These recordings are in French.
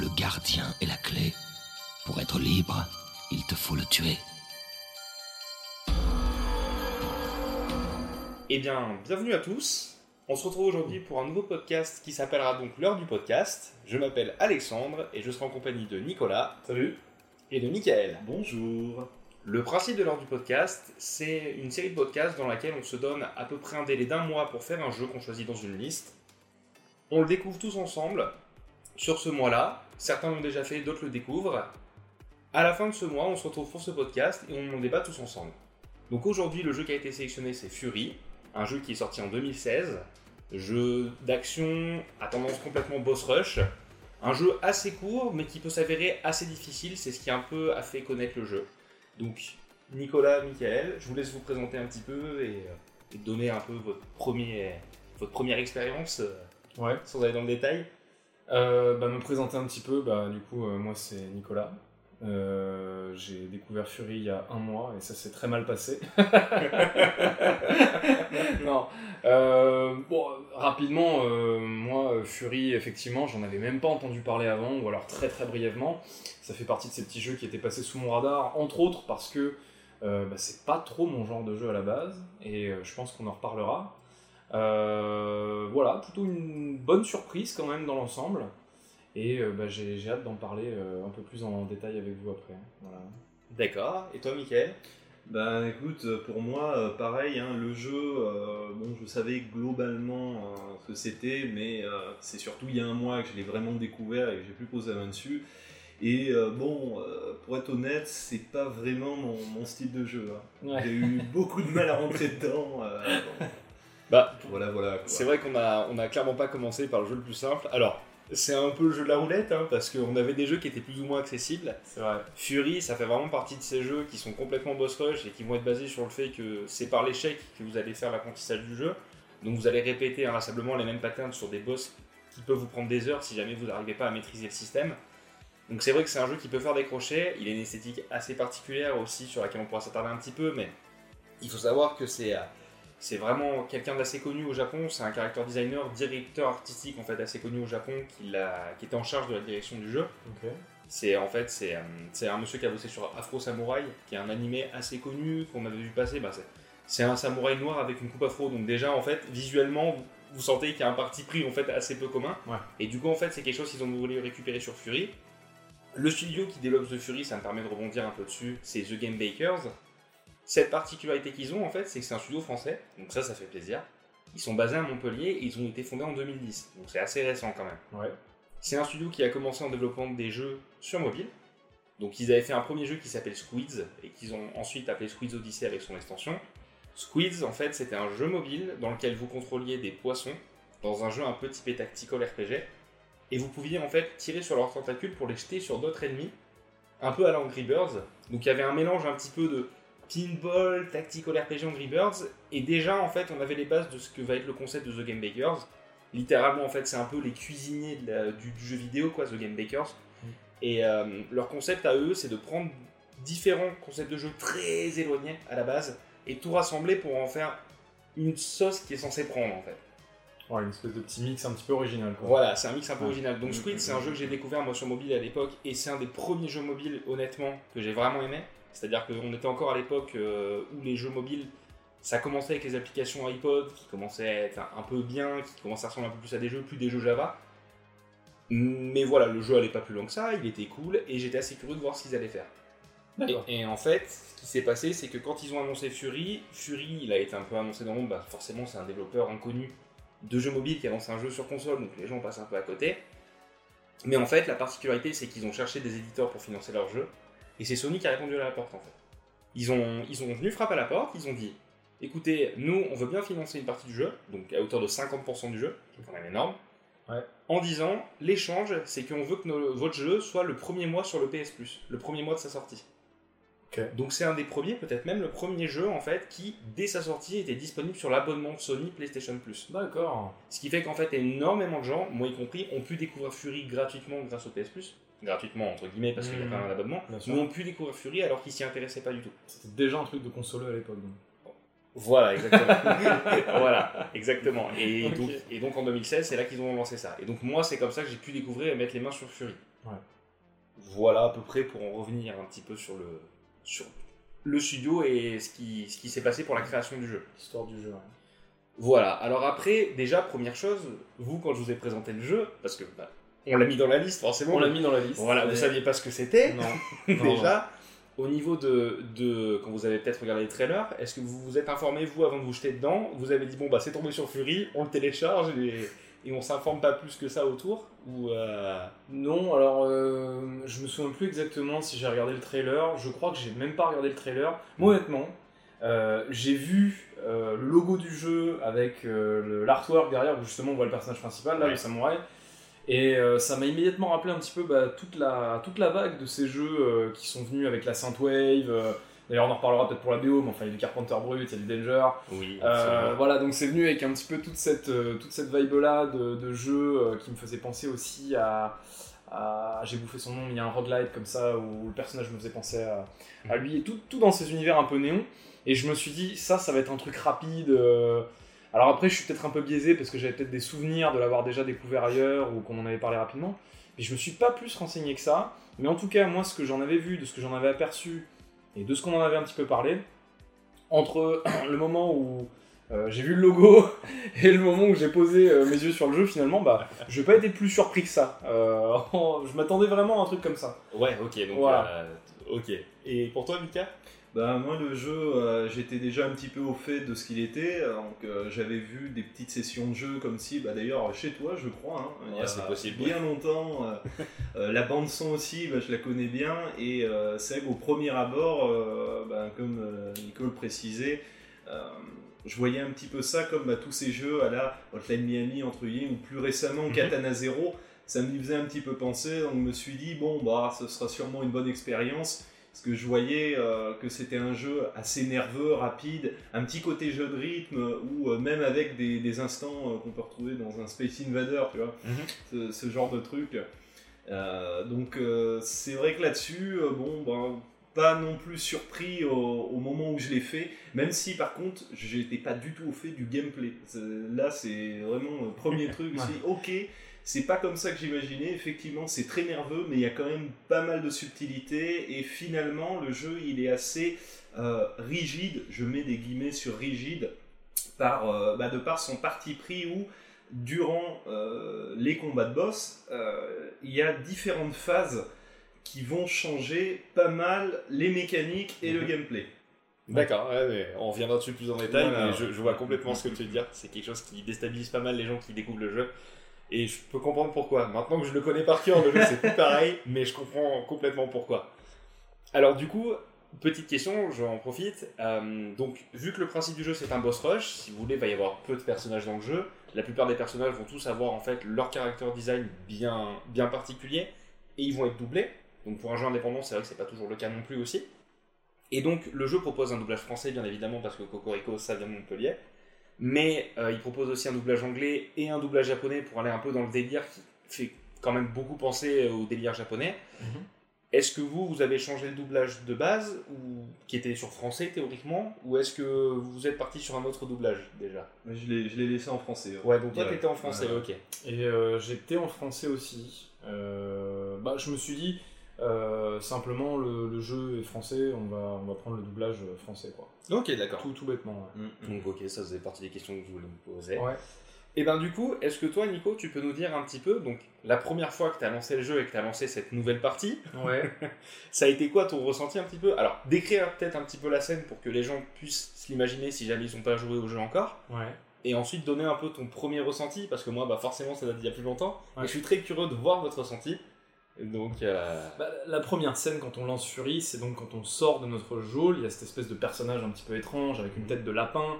Le gardien est la clé. Pour être libre, il te faut le tuer. Eh bien, bienvenue à tous. On se retrouve aujourd'hui pour un nouveau podcast qui s'appellera donc l'heure du podcast. Je m'appelle Alexandre et je serai en compagnie de Nicolas. Salut. Et de Michael. Bonjour. Le principe de l'heure du podcast, c'est une série de podcasts dans laquelle on se donne à peu près un délai d'un mois pour faire un jeu qu'on choisit dans une liste. On le découvre tous ensemble sur ce mois-là. Certains l'ont déjà fait, d'autres le découvrent. À la fin de ce mois, on se retrouve pour ce podcast et on en débat tous ensemble. Donc aujourd'hui, le jeu qui a été sélectionné, c'est Fury, un jeu qui est sorti en 2016, jeu d'action à tendance complètement boss rush, un jeu assez court mais qui peut s'avérer assez difficile, c'est ce qui un peu a fait connaître le jeu. Donc Nicolas, Michael, je vous laisse vous présenter un petit peu et, et donner un peu votre, premier, votre première expérience euh, Ouais. sans aller dans le détail. Euh, bah, me présenter un petit peu, bah, du coup, euh, moi c'est Nicolas. Euh, j'ai découvert Fury il y a un mois et ça s'est très mal passé. non. Bon, rapidement, moi, Fury, effectivement, j'en avais même pas entendu parler avant, ou alors très très brièvement. Ça fait partie de ces petits jeux qui étaient passés sous mon radar, entre autres parce que bah, c'est pas trop mon genre de jeu à la base, et je pense qu'on en reparlera. Euh, voilà, plutôt une bonne surprise quand même dans l'ensemble. Et euh, bah, j'ai j'ai hâte d'en parler euh, un peu plus en détail avec vous après. Voilà. D'accord. Et toi, Michael? Ben écoute, pour moi, pareil, hein, le jeu, euh, bon, je savais globalement euh, ce que c'était, mais euh, c'est surtout il y a un mois que je l'ai vraiment découvert et que j'ai pu poser la main dessus. Et euh, bon, euh, pour être honnête, c'est pas vraiment mon, mon style de jeu. hein. Ouais. J'ai eu beaucoup de mal à rentrer dedans. euh, bon, Bah, voilà, voilà. quoi. C'est vrai qu'on a, on a clairement pas commencé par le jeu le plus simple. Alors, c'est un peu le jeu de la roulette, hein, parce qu'on avait des jeux qui étaient plus ou moins accessibles. C'est vrai. Fury, ça fait vraiment partie de ces jeux qui sont complètement boss rush et qui vont être basés sur le fait que c'est par l'échec que vous allez faire l'apprentissage du jeu. Donc vous allez répéter inlassablement les mêmes patterns sur des boss qui peuvent vous prendre des heures si jamais vous n'arrivez pas à maîtriser le système. Donc c'est vrai que c'est un jeu qui peut faire décrocher. Il a une esthétique assez particulière aussi sur laquelle on pourra s'attarder un petit peu, mais il faut savoir que c'est euh, c'est vraiment quelqu'un d'assez connu au Japon. C'est un character designer, directeur artistique en fait assez connu au Japon qui, était en charge de la direction du jeu. C'est en fait c'est euh, c'est un monsieur qui a bossé sur Afro Samurai, qui est un animé assez connu qu'on avait vu passer. Bah, c'est- c'est un samouraï noir avec une coupe afro, donc déjà en fait visuellement vous, vous sentez qu'il y a un parti pris en fait assez peu commun. Ouais. Et du coup en fait c'est quelque chose qu'ils ont voulu récupérer sur Fury. Le studio qui développe The Fury, ça me permet de rebondir un peu dessus, c'est The Game Bakers. Cette particularité qu'ils ont en fait, c'est que c'est un studio français, donc ça ça fait plaisir. Ils sont basés à Montpellier et ils ont été fondés en 2010, donc c'est assez récent quand même. Ouais. C'est un studio qui a commencé en développant des jeux sur mobile. Donc ils avaient fait un premier jeu qui s'appelle Squids et qu'ils ont ensuite appelé Squids Odyssey avec son extension. Squids en fait c'était un jeu mobile dans lequel vous contrôliez des poissons dans un jeu un peu typé tactical RPG et vous pouviez en fait tirer sur leurs tentacules pour les jeter sur d'autres ennemis, un peu à l'Angry Birds. Donc il y avait un mélange un petit peu de pinball, tactical RPG Angry Birds et déjà en fait on avait les bases de ce que va être le concept de The Game Bakers littéralement en fait c'est un peu les cuisiniers de la- du, du jeu vidéo quoi The Game Bakers et euh, leur concept à eux c'est de prendre différents concepts de jeu très éloignés à la base et tout rassembler pour en faire une sauce qui est censée prendre en fait Ouais, une espèce de petit mix un petit peu original. Quoi. voilà c'est un mix un peu Ouais. original donc Mm, Squid mm, c'est un mm. jeu que j'ai découvert moi sur mobile à l'époque et c'est un des premiers jeux mobiles honnêtement que j'ai vraiment aimé c'est à dire qu'on était encore à l'époque euh, où les jeux mobiles ça commençait avec les applications iPod qui commençaient à être un, peu bien, qui commençaient à ressembler un peu plus à des jeux, plus des jeux Java. Mais voilà, le jeu allait pas plus loin que ça, il était cool et j'étais assez curieux de voir ce qu'ils allaient faire. Et, et en fait, ce qui s'est passé, c'est que quand ils ont annoncé Fury, Fury, il a été un peu annoncé dans le monde, bah forcément c'est un développeur inconnu de jeux mobiles qui annonce un jeu sur console, donc les gens passent un peu à côté. Mais en fait, la particularité, c'est qu'ils ont cherché des éditeurs pour financer leur jeu, et c'est Sony qui a répondu à la porte en fait. Ils ont, ils ont venu frapper à la porte, ils ont dit écoutez, nous on veut bien financer une partie du jeu, donc à hauteur de 50% du jeu, qui est quand même énorme, Ouais. en disant l'échange, c'est qu'on veut que nos- votre jeu soit le premier mois sur le PS Plus, le premier mois de sa sortie. Donc c'est un des premiers, peut-être même le premier jeu en fait, qui dès sa sortie était disponible sur l'abonnement Sony PlayStation Plus. D'accord. Ce qui fait qu'en fait énormément de gens, moi y compris, ont pu découvrir Fury gratuitement grâce au PS Plus. Gratuitement entre guillemets parce qu'il y a quand même un abonnement, mais ont pu découvrir Fury alors qu'ils s'y intéressaient pas du tout. C'était déjà un truc de console à l'époque. donc. Voilà, exactement. voilà, exactement. Et, donc, et donc en 2016, c'est là qu'ils ont lancé ça. Et donc moi, c'est comme ça que j'ai pu découvrir et mettre les mains sur Fury. Ouais. Voilà à peu près pour en revenir un petit peu sur le, sur le studio et ce qui, ce qui s'est passé pour la création du jeu. L'histoire du jeu. ouais. Voilà, alors après, déjà, première chose, vous, quand je vous ai présenté le jeu, parce que bah, on l'a mis dans la liste, forcément. On l'a mis dans la liste. Voilà, vous mais- saviez pas ce que c'était. Non. Non, déjà, au niveau de, de quand vous avez peut-être regardé les trailers, est-ce que vous vous êtes informé vous avant de vous jeter dedans? Vous avez dit bon bah c'est tombé sur Fury, on le télécharge et, et on s'informe pas plus que ça autour? Ou euh, Non, alors euh, je me souviens plus exactement si j'ai regardé le trailer. Je crois que j'ai même pas regardé le trailer. Moi, honnêtement, euh, j'ai vu euh, le logo du jeu avec euh, l'artwork derrière où justement on voit le personnage principal, là, Ouais. le samouraï. Et euh, ça m'a immédiatement rappelé un petit peu bah, toute, la, toute la vague de ces jeux euh, qui sont venus avec la Synthwave. euh, D'ailleurs, on en reparlera peut-être pour la BO, mais enfin, il y a du Carpenter Brut, il y a du Danger. Oui, Euh, voilà, donc c'est venu avec un petit peu toute cette, toute cette vibe-là de, de jeu euh, qui me faisait penser aussi à. à- J'ai bouffé son nom, mais il y a un roguelite comme ça où le personnage me faisait penser à, à lui, et tout, tout dans ces univers un peu néon. Et je me suis dit, ça, ça va être un truc rapide. Alors après, je suis peut-être un peu biaisé parce que j'avais peut-être des souvenirs de l'avoir déjà découvert ailleurs ou qu'on en avait parlé rapidement. Mais je me suis pas plus renseigné que ça. Mais en tout cas, moi, ce que j'en avais vu, de ce que j'en avais aperçu et de ce qu'on en avait un petit peu parlé, entre le moment où euh, j'ai vu le logo et le moment où j'ai posé euh, mes yeux sur le jeu, finalement, bah, je n'ai pas été plus surpris que ça. Euh, je m'attendais vraiment à un truc comme ça. Ouais, ok, donc Voilà. ok. Et pour toi, Mika? Bah moi le jeu, euh, j'étais déjà un petit peu au fait de ce qu'il était, donc euh, j'avais vu des petites sessions de jeu comme si, bah d'ailleurs chez toi je crois, hein, il y a possible, bien longtemps, euh, euh, la bande son aussi, bah, je la connais bien, et euh, c'est vrai qu'au premier abord, euh, bah, comme euh, Nico le précisait, euh, je voyais un petit peu ça comme bah, tous ces jeux à la Hotline Miami entre guillemets, ou plus récemment Mhm. Katana Zero, ça me faisait un petit peu penser, donc je me suis dit bon bah ce sera sûrement une bonne expérience. Parce que je voyais euh, que c'était un jeu assez nerveux, rapide, un petit côté jeu de rythme, ou euh, même avec des, des instants euh, qu'on peut retrouver dans un Space Invader, tu vois, ce, ce genre de truc. Donc c'est vrai que là-dessus, bon, ben, pas non plus surpris au, au moment où je l'ai fait, même si par contre, j'étais pas du tout au fait du gameplay. Là, c'est vraiment le premier truc, je me suis dit, ok, c'est pas comme ça que j'imaginais. Effectivement, c'est très nerveux, mais il y a quand même pas mal de subtilité. Et finalement, le jeu, il est assez euh, rigide. Je mets des guillemets sur rigide par, euh, bah, de par son parti pris où, durant euh, les combats de boss, il y a différentes phases qui vont changer pas mal les mécaniques et le Mhm. gameplay. D'accord, ouais, mais on reviendra dessus plus en détail, mais je, je vois complètement ce que tu veux dire. C'est quelque chose qui déstabilise pas mal les gens qui découvrent le jeu. Et je peux comprendre pourquoi. Maintenant que je le connais par cœur, le jeu c'est plus pareil, mais je comprends complètement pourquoi. Alors du coup, petite question, j'en profite. Euh, donc, vu que le principe du jeu c'est un boss rush, si vous voulez, il va y avoir peu de personnages dans le jeu. La plupart des personnages vont tous avoir en fait leur character design bien, bien particulier, et ils vont être doublés. Donc pour un jeu indépendant, c'est vrai que c'est pas toujours le cas non plus aussi. Et donc le jeu propose un doublage français bien évidemment parce que Cocorico ça vient de Montpellier, mais euh, il propose aussi un doublage anglais et un doublage japonais pour aller un peu dans le délire qui fait quand même beaucoup penser au délire japonais. Mhm. Est-ce que vous, vous avez changé le doublage de base, ou qui était sur français théoriquement, ou est-ce que vous êtes parti sur un autre doublage déjà? Je l'ai je l'ai laissé en français. Ouais, donc toi Ouais. t'étais en français, Ouais. ok. Et euh, j'étais en français aussi. Euh, bah, je me suis dit, euh, simplement, le, le jeu est français, on va, on va prendre le doublage français, quoi. Ok, d'accord. Tout, tout bêtement, ouais. Mm, mm. Donc ok, ça faisait partie des questions que je voulais me poser. Ouais. Et ben du coup, est-ce que toi, Nico, tu peux nous dire un petit peu, donc la première fois que tu as lancé le jeu et que tu as lancé cette nouvelle partie, Ouais. ça a été quoi ton ressenti un petit peu? Alors, décrire peut-être un petit peu la scène pour que les gens puissent se l'imaginer si jamais ils n'ont pas joué au jeu encore, ouais. et ensuite donner un peu ton premier ressenti, parce que moi, bah forcément, ça date d'il y a plus longtemps, Ouais. et je suis très curieux de voir votre ressenti. Donc, euh, Bah, la première scène quand on lance Fury, c'est donc quand on sort de notre geôle, il y a cette espèce de personnage un petit peu étrange avec une tête de lapin,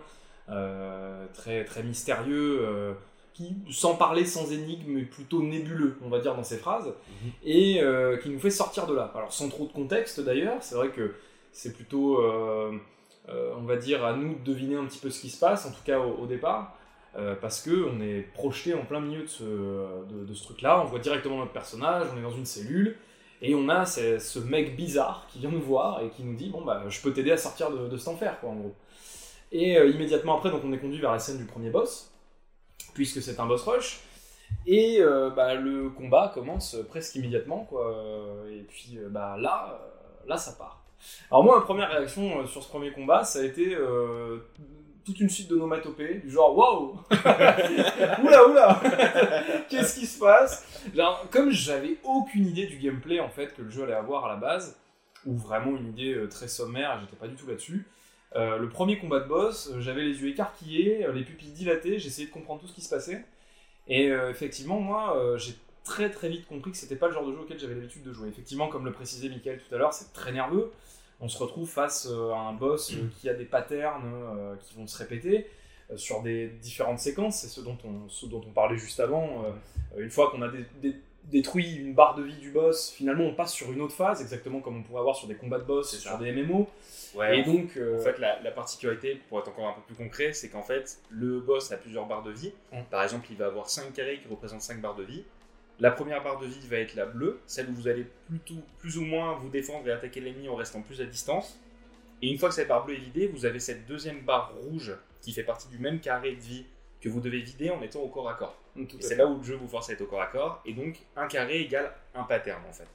euh, très, très mystérieux, euh, qui, sans parler, sans énigme, est plutôt nébuleux, on va dire, dans ses phrases, Mhm. et qui nous fait sortir de là. Alors sans trop de contexte d'ailleurs, c'est vrai que c'est plutôt, on va dire, à nous de deviner un petit peu ce qui se passe, en tout cas au, au départ. Euh, parce que on est projeté en plein milieu de ce, truc-là, on voit directement notre personnage, on est dans une cellule, et on a ce, mec bizarre qui vient nous voir et qui nous dit bon bah je peux t'aider à sortir de, cet enfer quoi en gros. Et euh, immédiatement après, donc on est conduit vers la scène du premier boss, puisque c'est un boss rush. Et euh, bah, le combat commence presque immédiatement, quoi. Et puis bah, là, là, ça part. Alors moi, ma première réaction sur ce premier combat, ça a été toute une suite de nomatopées, du genre waouh, oula oula, qu'est-ce qui se passe? Comme j'avais aucune idée du gameplay en fait que le jeu allait avoir à la base, ou vraiment une idée euh, très sommaire, j'étais pas du tout là-dessus. euh, le premier combat de boss, euh, j'avais les yeux écarquillés, les pupilles dilatées, j'essayais de comprendre tout ce qui se passait. Et effectivement, moi, j'ai très très vite compris que c'était pas le genre de jeu auquel j'avais l'habitude de jouer. Effectivement, comme le précisait Michael tout à l'heure, c'est très nerveux. On se retrouve face euh, à un boss euh, qui a des patterns euh, qui vont se répéter sur des différentes séquences. C'est ce dont on, ce dont on parlait juste avant. Une fois qu'on a dé- dé- détruit une barre de vie du boss, finalement on passe sur une autre phase, exactement comme on pourrait avoir sur des combats de boss, sur ça. des MMO. Ouais, Et donc, euh, En fait, la, la particularité, pour être encore un peu plus concret, c'est qu'en fait, le boss a plusieurs barres de vie. Par exemple, il va avoir 5 carrés qui représentent 5 barres de vie. La première barre de vie va être la bleue, celle où vous allez plutôt, plus ou moins vous défendre et attaquer l'ennemi en restant plus à distance. Et une fois que cette barre bleue est vidée, vous avez cette deuxième barre rouge qui fait partie du même carré de vie que vous devez vider en étant au corps à corps. à c'est là où le jeu vous force à être au corps à corps. Et donc, un carré égale un pattern en fait.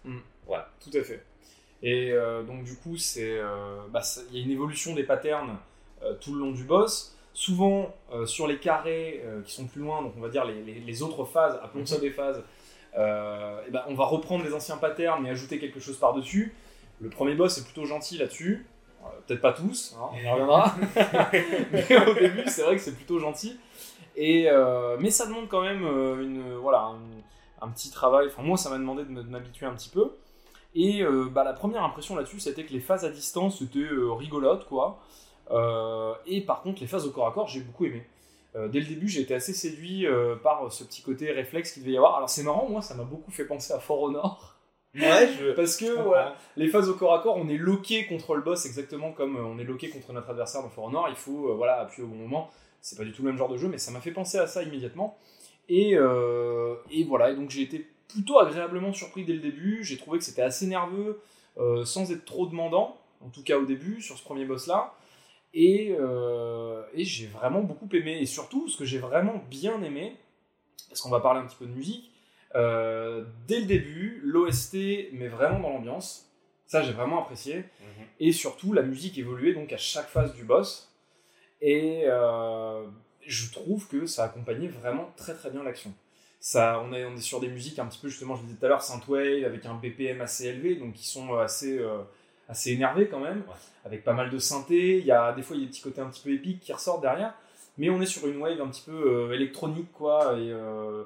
Tout à fait. Et euh, donc du coup, c'est, euh, bah, il y a une évolution des patterns euh, tout le long du boss. Souvent sur les carrés qui sont plus loin, donc on va dire les, les- les autres phases, appelons ça des phases, et ben, on va reprendre les anciens patterns mais ajouter quelque chose par-dessus. Le premier boss est plutôt gentil là-dessus. Euh, Peut-être pas tous, hein, on y reviendra. mais au début, c'est vrai que c'est plutôt gentil. Et, euh, mais ça demande quand même euh, une, voilà, un, un petit travail. Enfin, moi, ça m'a demandé de m'habituer un petit peu. Et euh, bah, la première impression là-dessus, c'était que les phases à distance étaient euh, rigolotes, quoi. Euh, et par contre, les phases au corps à corps, j'ai beaucoup aimé. Euh, dès le début, j'ai été assez séduit euh, par ce petit côté réflexe qu'il devait y avoir. Alors, c'est marrant, moi, ça m'a beaucoup fait penser à For Honor. Ouais, je. Parce que les phases au corps à corps, on est loqué contre le boss exactement comme euh, on est loqué contre notre adversaire dans For Honor. Il faut euh, voilà, appuyer au bon moment. C'est pas du tout le même genre de jeu, mais ça m'a fait penser à ça immédiatement. Et, et voilà, et donc j'ai été plutôt agréablement surpris dès le début. J'ai trouvé que c'était assez nerveux, sans être trop demandant, en tout cas au début, sur ce premier boss-là. Et, euh, et j'ai vraiment beaucoup aimé. Et surtout, ce que j'ai vraiment bien aimé, parce qu'on va parler un petit peu de musique, euh, dès le début, l'OST met vraiment dans l'ambiance. Ça, j'ai vraiment apprécié. Mhm. Et surtout, la musique évoluait donc à chaque phase du boss. Et euh, je trouve que ça accompagnait vraiment très très bien l'action. Ça, on, est, on est sur des musiques un petit peu, justement, je le disais tout à l'heure, synthwave, avec un BPM assez élevé, donc qui sont assez, euh, assez énervés quand même, avec pas mal de synthé. Il y a des fois, il y a des petits côtés un petit peu épiques qui ressortent derrière. Mais on est sur une wave un petit peu euh, électronique, quoi, et euh,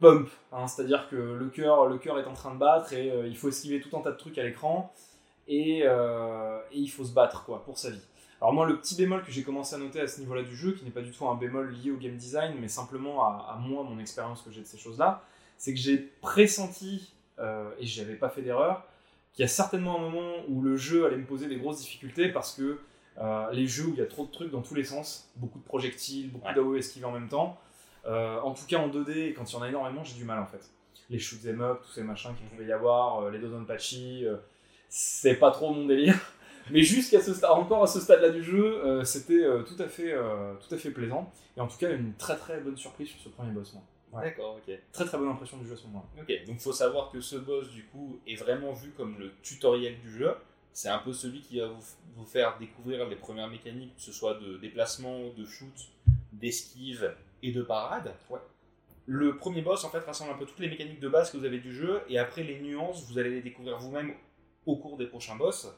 pump. hein, C'est-à-dire que le cœur, le cœur est en train de battre et euh, il faut esquiver tout un tas de trucs à l'écran et, et il faut se battre, quoi, pour sa vie. Alors moi, le petit bémol que j'ai commencé à noter à ce niveau-là du jeu, qui n'est pas du tout un bémol lié au game design, mais simplement à, à moi, mon expérience que j'ai de ces choses-là, c'est que j'ai pressenti, euh, et j'avais pas fait d'erreur, qu'il y a certainement un moment où le jeu allait me poser des grosses difficultés parce que euh, les jeux où il y a trop de trucs dans tous les sens, beaucoup de projectiles, beaucoup Ouais. d'AOE esquivés en même temps, euh, en tout cas en 2D, et quand il y en a énormément, j'ai du mal en fait. Les shoot 'em up, tous ces machins qu'il pouvait y avoir, euh, les Dodonpachi, euh, c'est pas trop mon délire. Mais jusqu'à ce stade, encore à ce stade-là du jeu, c'était tout à fait, tout à fait plaisant. Et en tout cas, une très très bonne surprise sur ce premier boss. moi. Ouais. D'accord, ok. Très très bonne impression du jeu à ce moment-là. Ok, donc faut savoir que ce boss du coup est vraiment vu comme le tutoriel du jeu. C'est un peu celui qui va vous, vous faire découvrir les premières mécaniques, que ce soit de déplacement, de shoot, d'esquive et de parade. Ouais. Le premier boss en fait rassemble un peu toutes les mécaniques de base que vous avez du jeu et après les nuances vous allez les découvrir vous-même au cours des prochains boss.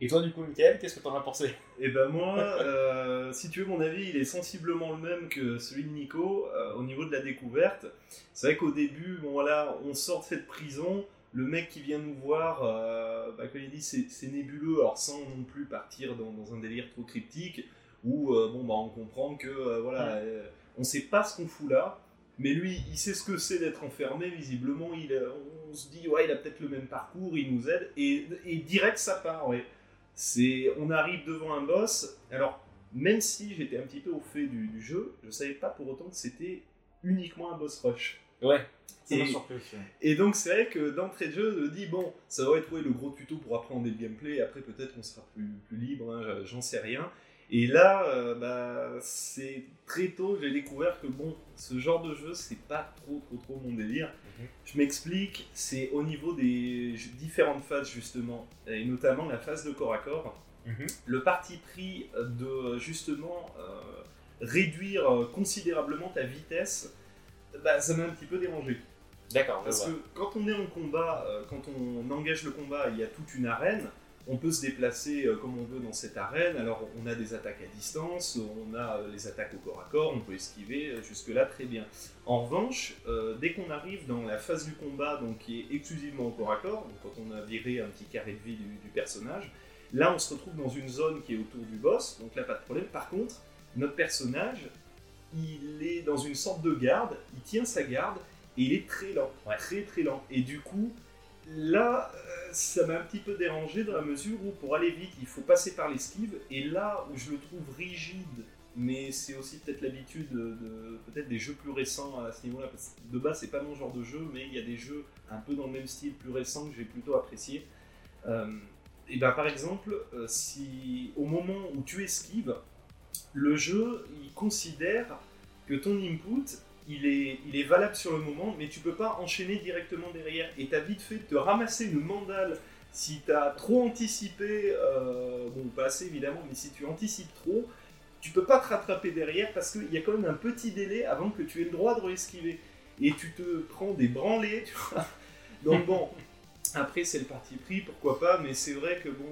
Et toi du coup Mickaël, qu'est-ce que t'en as pensé? Et ben moi, euh, si tu veux mon avis, il est sensiblement le même que celui de Nico euh, au niveau de la découverte. C'est vrai qu'au début, bon voilà, on sort de cette prison, le mec qui vient nous voir, euh, bah, quand il dit c'est nébuleux, alors sans non plus partir dans, dans un délire trop cryptique, où euh, bon bah on comprend que voilà, on sait pas ce qu'on fout là. Mais lui, il sait ce que c'est d'être enfermé, visiblement, il, on se dit, ouais, il a peut-être le même parcours, il nous aide, et, et direct ça part, ouais. C'est, on arrive devant un boss. Alors, même si j'étais un petit peu au fait du, du jeu, je savais pas pour autant que c'était uniquement un boss rush. Ouais. Et-. Et donc, c'est vrai que d'entrée de jeu, je me dis, bon, ça va être ouais, le gros tuto pour apprendre le gameplay. Après, peut-être on sera plus, plus libre, hein, j'en sais rien. Et là, euh, bah, c'est très tôt, j'ai découvert que bon, ce genre de jeu, c'est pas trop, trop, trop mon délire. Mhm. Je m'explique, c'est au niveau des différentes phases justement, et notamment la phase de corps à corps. Mhm. Le parti pris de justement euh, réduire euh, considérablement ta vitesse, bah, ça m'a un petit peu dérangé. D'accord, Parce que quand on est en combat, quand on engage le combat, il y a toute une arène. On peut se déplacer euh, comme on veut dans cette arène. Alors on a des attaques à distance, on a euh, les attaques au corps à corps, on peut esquiver, euh, jusque-là très bien. En revanche, euh, dès qu'on arrive dans la phase du combat, donc qui est exclusivement au corps à corps, donc quand on a viré un petit carré de vie du, du personnage, là on se retrouve dans une zone qui est autour du boss, donc là pas de problème. Par contre, notre personnage, il est dans une sorte de garde, il tient sa garde et il est très lent, Ouais. très très lent. Et du coup, là, ça m'a un petit peu dérangé dans la mesure où pour aller vite, il faut passer par l'esquive. Et là où je le trouve rigide, mais c'est aussi peut-être l'habitude de, peut-être des jeux plus récents à ce niveau-là. Parce que de base, c'est pas mon genre de jeu, mais il y a des jeux un peu dans le même style, plus récents que j'ai plutôt apprécié. Euh, et ben par exemple, euh, si au moment où tu esquives, le jeu il considère que ton input il est, il est valable sur le moment, mais tu peux pas enchaîner directement derrière. Et t'as vite fait de te ramasser une mandale si t'as trop anticipé, euh, bon pas assez évidemment, mais si tu anticipes trop, tu peux pas te rattraper derrière parce qu'il y a quand même un petit délai avant que tu aies le droit de esquiver. Et tu te prends des branlées, tu vois. Donc bon, après c'est le parti pris, pourquoi pas, mais c'est vrai que bon,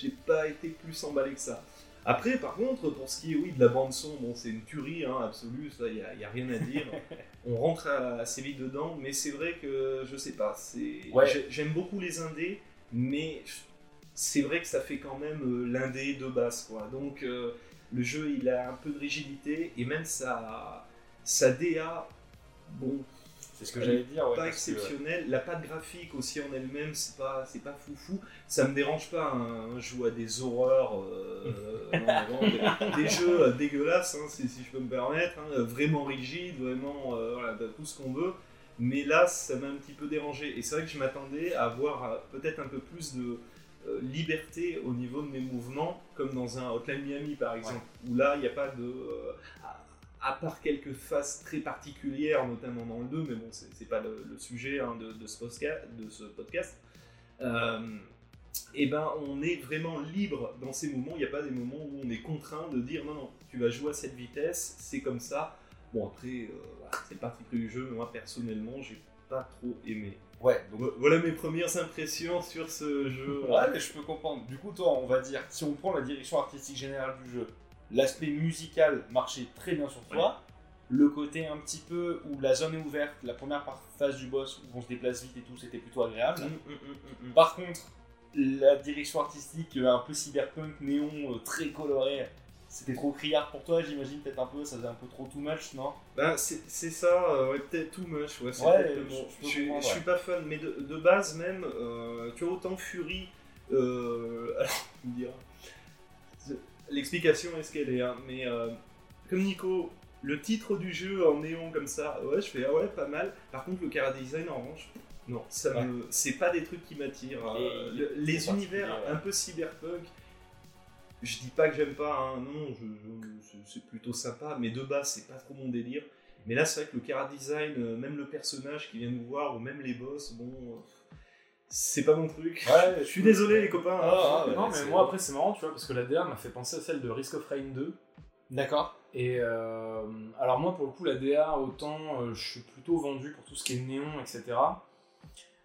j'ai pas été plus emballé que ça. Après, par contre, pour ce qui est oui, de la bande-son, bon, c'est une tuerie hein, absolue, ça, il n'y a, y a rien à dire. On rentre à- assez vite dedans, mais c'est vrai que, je sais pas. Ouais. j'aime beaucoup les indés, mais c'est vrai que ça fait quand même euh, l'indé de base, quoi. Donc, euh, le jeu, il a un peu de rigidité, et même sa, sa DA, bon, C'est ce que j'allais dire. Ouais, pas que- exceptionnel. La patte graphique aussi en elle-même, c'est pas, c'est pas foufou. Ça me dérange pas un, un jeu à des horreurs, euh, non, des, des jeux euh, dégueulasses, hein, si, si je peux me permettre, hein, vraiment rigides, vraiment euh, voilà, tout ce qu'on veut. Mais là, ça m'a un petit peu dérangé. Et c'est vrai que je m'attendais à avoir euh, peut-être un peu plus de euh, liberté au niveau de mes mouvements, comme dans un Hotline Miami par exemple, où là, il n'y a pas de. À- part quelques phases très particulières, notamment dans le 2, mais bon, c'est c'est pas le, le sujet hein, de, de ce posca- de ce podcast, euh, et ben on est vraiment libre dans ces moments. Il n'y a pas des moments où on est contraint de dire non, non, tu vas jouer à cette vitesse, c'est comme ça. Bon, après, euh, voilà, c'est le parti pris du jeu. Moi, personnellement, j'ai pas trop aimé. Ouais, donc Vo- Voilà mes premières impressions sur ce jeu. Ouais, mais je peux comprendre. Du coup, toi, on va dire, si on prend la direction artistique générale du jeu, l'aspect musical marchait très bien sur toi. Le côté un petit peu où la zone est ouverte, la première phase du boss où on se déplace vite et tout, c'était plutôt agréable. Mm, mm, mm. Par contre, la direction artistique euh, un peu cyberpunk, néon, euh, très coloré, c'était trop criard pour toi, j'imagine, peut-être un peu, ça faisait un peu trop too much, non? Ben, c'est ça, euh, ouais, peut-être too much. Ouais, Ouais, je- suis- je pas fan, mais de, de base même, euh, tu as autant Fury. Euh, alors, tu me diras. L'explication est ce qu'elle est, hein, mais euh, comme Nico, le titre du jeu en néon comme ça, ouais, je fais ah ouais, pas mal. Par contre, le cara design en revanche, non, ça Ouais. me, c'est pas des trucs qui m'attirent. Euh, le- c'est les univers ouais. un peu cyberpunk, je dis pas que j'aime pas, hein, non, je- je- c'est- c'est plutôt sympa, mais de base, c'est pas trop mon délire. Mais là, c'est vrai que le cara design, euh, même le personnage qui vient nous voir, ou même les boss, bon, euh, c'est pas mon truc. Ouais, je suis désolé, les copains. hein. Ah, ouais, non, mais c'est- moi après c'est marrant, tu vois, parce que la DA m'a fait penser à celle de Risk of Rain 2. D'accord. Et euh, alors moi pour le coup la DA autant euh, je suis plutôt vendu pour tout ce qui est néon etc.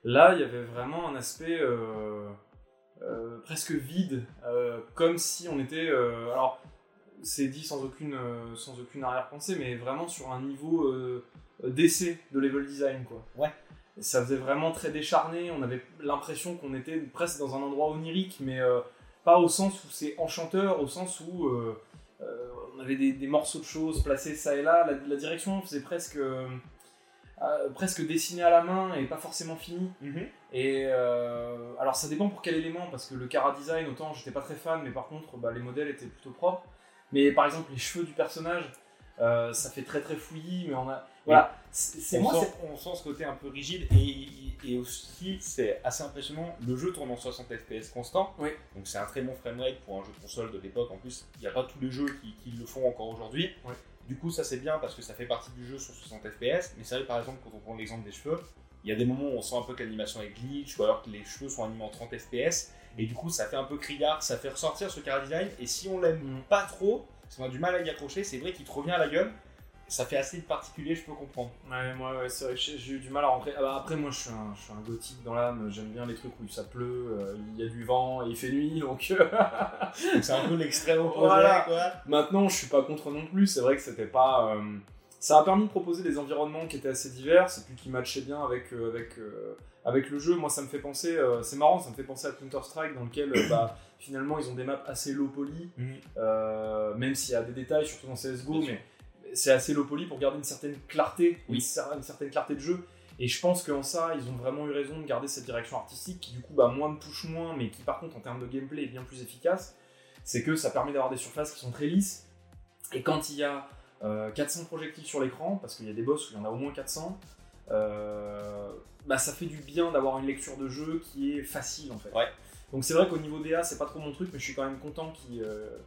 Là il y avait vraiment un aspect euh, euh, presque vide, euh, comme si on était euh, alors c'est dit sans aucune sans aucune arrière-pensée mais vraiment sur un niveau euh, d'essai de level design quoi. Ouais. Et ça faisait vraiment très décharné, on avait l'impression qu'on était presque dans un endroit onirique mais euh, pas au sens où c'est enchanteur, au sens où euh, euh, on avait des, des morceaux de choses placés ça et là. La, la direction faisait presque, presque à la main et pas forcément finie. Et euh, alors ça dépend pour quel élément, parce que le cara design, autant j'étais pas très fan, mais par contre bah, les modèles étaient plutôt propres. Mais par exemple les cheveux du personnage, ça fait très très fouillis, mais on a. Voilà, c'est on, moi. sent, on sent ce côté un peu rigide et, et aussi c'est assez impressionnant. Le jeu tourne en 60 FPS constant, Oui. donc c'est un très bon framerate pour un jeu de console de l'époque. En plus, il n'y a pas tous les jeux qui, qui le font encore aujourd'hui. Oui. Du coup, ça c'est bien parce que ça fait partie du jeu sur 60 FPS. Mais c'est vrai, par exemple, quand on prend l'exemple des cheveux, il y a des moments où on sent un peu que l'animation est glitch ou alors que les cheveux sont animés en 30 FPS. Et du coup, ça fait un peu criard, ça fait ressortir ce cara design. Et si on l'aime Mm. pas trop, parce qu'on a du mal à y accrocher, c'est vrai qu'il te revient à la gueule. Ça fait assez particulier, je peux comprendre. Ouais, moi, ouais, c'est vrai j'ai eu du mal à rentrer. Ah bah, après, moi, je suis, un, je suis un gothique dans l'âme. J'aime bien les trucs où ça pleut, euh, il y a du vent et il fait nuit. Donc, euh, Donc c'est un peu l'extrême opposé, Voilà. quoi. maintenant, je suis pas contre non plus. C'est vrai que c'était pas. euh, Ça a permis de proposer des environnements qui étaient assez divers et puis qui matchaient bien avec, euh, avec, avec le jeu. Moi, ça me fait penser. c'est marrant, ça me fait penser à Counter-Strike dans lequel, bah, finalement, ils ont des maps assez low poly. Euh, même s'il y a des détails, surtout dans CSGO, mais c'est assez low poly pour garder une certaine clarté, Oui. une, cer- une certaine clarté de jeu. Et je pense qu'en ça, ils ont vraiment eu raison de garder cette direction artistique qui, du coup, bah, moins me touche moins, mais qui, par contre, en termes de gameplay, est bien plus efficace. C'est que ça permet d'avoir des surfaces qui sont très lisses. Et quand il y a euh, 400 projectiles sur l'écran, parce qu'il y a des boss où il y en a au moins 400, euh, bah, ça fait du bien d'avoir une lecture de jeu qui est facile en fait. Ouais. Donc c'est vrai qu'au niveau DA, c'est pas trop mon truc, mais je suis quand même content qu'ils euh,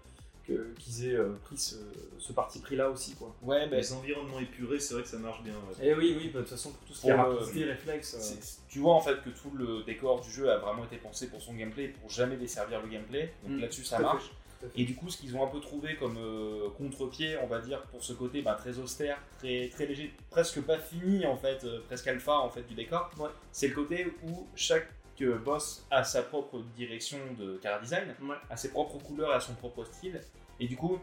qu'ils aient euh, pris ce, ce parti pris là aussi. Quoi. Ouais, ben, Les environnements épurés, c'est vrai que ça marche bien. ouais. Et oui, oui, bah, de toute façon, pour tout ce qui est le- rapidité, réflexe. euh, tu vois en fait que tout le décor du jeu a vraiment été pensé pour son gameplay, pour jamais desservir le gameplay. Donc Mm, là-dessus, ça marche. fait. Et du coup, ce qu'ils ont un peu trouvé comme euh, contre-pied, on va dire, pour ce côté bah, très austère, très, très léger, presque pas fini en fait, euh, presque alpha en fait du décor, Ouais. c'est le côté où chaque euh, boss a sa propre direction de cara design, Ouais. a ses propres couleurs et a son propre style. Et du coup,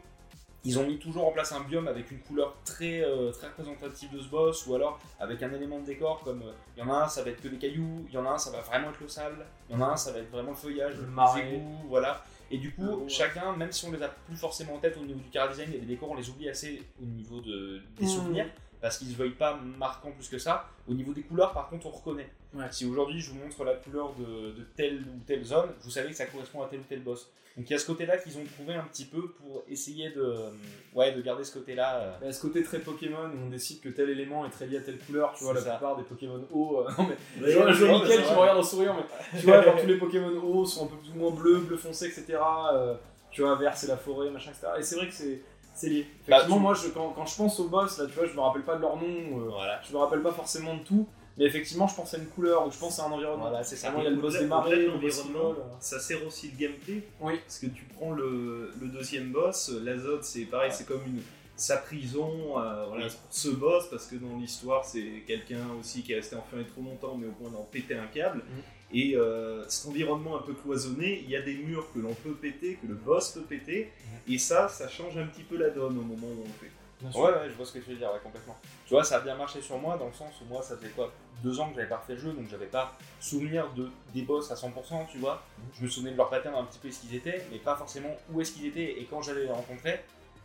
ils ont mis toujours en place un biome avec une couleur très, euh, très représentative de ce boss, ou alors avec un élément de décor comme euh, il y en a un, ça va être que des cailloux, il y en a un, ça va vraiment être le sable, il y en a un, ça va être vraiment le feuillage, Le les marais. égouts, voilà. Et du coup, chacun, même si on les a plus forcément en tête au niveau du cara design et des décors, on les oublie assez au niveau de, des Mhm. souvenirs, parce qu'ils ne se voient pas marquants plus que ça. Au niveau des couleurs, par contre, on reconnaît. Ouais. Si aujourd'hui je vous montre la couleur de, de telle ou telle zone, vous savez que ça correspond à tel ou tel boss. Donc il y a ce côté-là qu'ils ont trouvé un petit peu pour essayer de, euh, ouais, de garder ce côté-là. euh, Bah, ce côté très Pokémon où on décide que tel élément est très lié à telle couleur, tu vois, la ça. plupart des Pokémon hauts. euh, non, mais je vois, Mickaël qui me regarde en souriant, mais tu vois, genre tous les Pokémon hauts sont un peu plus ou moins bleus, bleu foncé, etc. euh, tu vois, vert c'est la forêt, machin, etc. Et c'est vrai que c'est c'est lié. Bah, Effectivement, tu- moi, je, quand, quand je pense aux boss, là, tu vois, je me rappelle pas de leur nom, euh, Voilà. je me rappelle pas forcément de tout, mais effectivement, je pense à une couleur ou je pense à un environnement. Voilà, c'est ça. Il y a le boss des boss l'environnement, euh. ça sert aussi le gameplay. Oui. Parce que tu prends le, le deuxième boss, l'Azode, c'est pareil, c'est comme une, sa prison euh, voilà, pour ce boss, parce que dans l'histoire, c'est quelqu'un aussi qui est resté enfermé trop longtemps, mais au point d'en péter un câble. Mhm. Et euh, cet environnement un peu cloisonné, il y a des murs que l'on peut péter, que le boss peut péter, et ça, ça change un petit peu la donne au moment où on le fait. Ouais, ouais, je vois ce que tu veux dire, ouais, complètement. Tu vois, ça a bien marché sur moi dans le sens où moi, ça faisait quoi Deux ans que j'avais pas refait le jeu, donc j'avais pas souvenir de, des boss à 100%, tu vois. Je me souvenais de leur pattern un petit peu ce qu'ils étaient, mais pas forcément où est-ce qu'ils étaient et quand j'allais les rencontrer.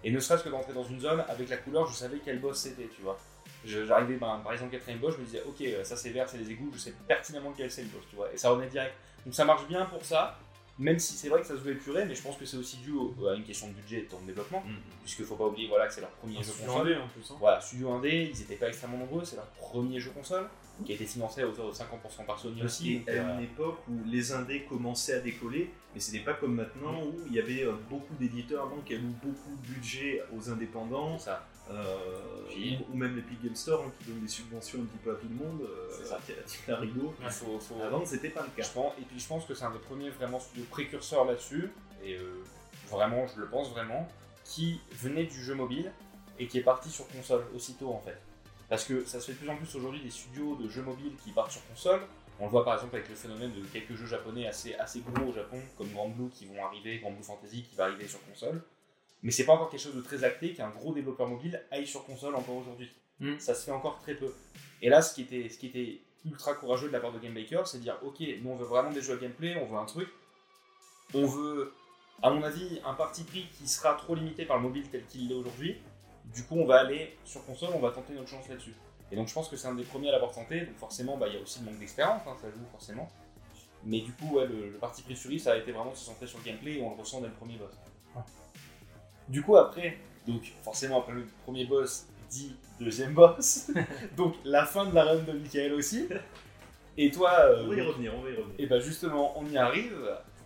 Et ne serait-ce que d'entrer dans une zone, avec la couleur, je savais quel boss c'était, tu vois. J'arrivais, ben, par exemple, quatrième boss, je me disais, ok, euh, ça c'est vert, c'est les égouts, je sais pertinemment quel c'est le boss, tu vois. Et ça revenait direct. Donc ça marche bien pour ça, même si c'est vrai que ça se veut épuré, mais je pense que c'est aussi dû au- à une question de budget et de temps de développement, puisqu'il faut pas oublier voilà, que c'est leur premier Un jeu studio console. indé, en plus. hein. Voilà, Studio Indé, ils étaient pas extrêmement nombreux, c'est leur premier jeu console, qui a été financé à hauteur de 50% par Sony aussi. Et donc, à euh, une époque où les indés commençaient à décoller, mais c'était pas comme maintenant où il y avait euh, beaucoup d'éditeurs avant qui allouent beaucoup de budget aux indépendants, ça. Euh, ou, même l'Epic Game Store hein, qui donne des subventions un petit peu à tout le monde. euh, C'est ça. faut, faut- Avant, c'était pas le cas. je pense, et puis je pense que c'est un des premiers vraiment studios précurseurs là-dessus, et euh, vraiment, je le pense vraiment, qui venait du jeu mobile et qui est parti sur console aussitôt en fait. Parce que ça se fait de plus en plus aujourd'hui des studios de jeux mobiles qui partent sur console. On le voit par exemple avec le phénomène de quelques jeux japonais assez, assez gros au Japon, comme Grand Blue qui vont arriver, Grand Blue Fantasy qui va arriver sur console. Mais c'est pas encore quelque chose de très acté qu'un gros développeur mobile aille sur console encore aujourd'hui. Mm. Ça se fait encore très peu. Et là, ce qui était, ce qui était ultra courageux de la part de Game Maker, c'est de dire ok, nous on veut vraiment des jeux à gameplay, on veut un truc. On veut, à mon avis, un parti pris qui sera trop limité par le mobile tel qu'il est aujourd'hui. Du coup, on va aller sur console, on va tenter notre chance là-dessus. Et donc, je pense que c'est un des premiers à l'avoir tenté. Donc, forcément, bah, il y a aussi le manque d'expérience, hein, ça joue forcément. Mais du coup, ouais, le, le parti pris Fury, ça a été vraiment de se centrer sur le gameplay et on le ressent dès le premier boss. Du coup, après, Donc forcément après le premier boss dit deuxième boss. donc la fin de la run de Michael aussi. Et toi, euh, On va y revenir, on va y revenir. et bah justement, on y arrive.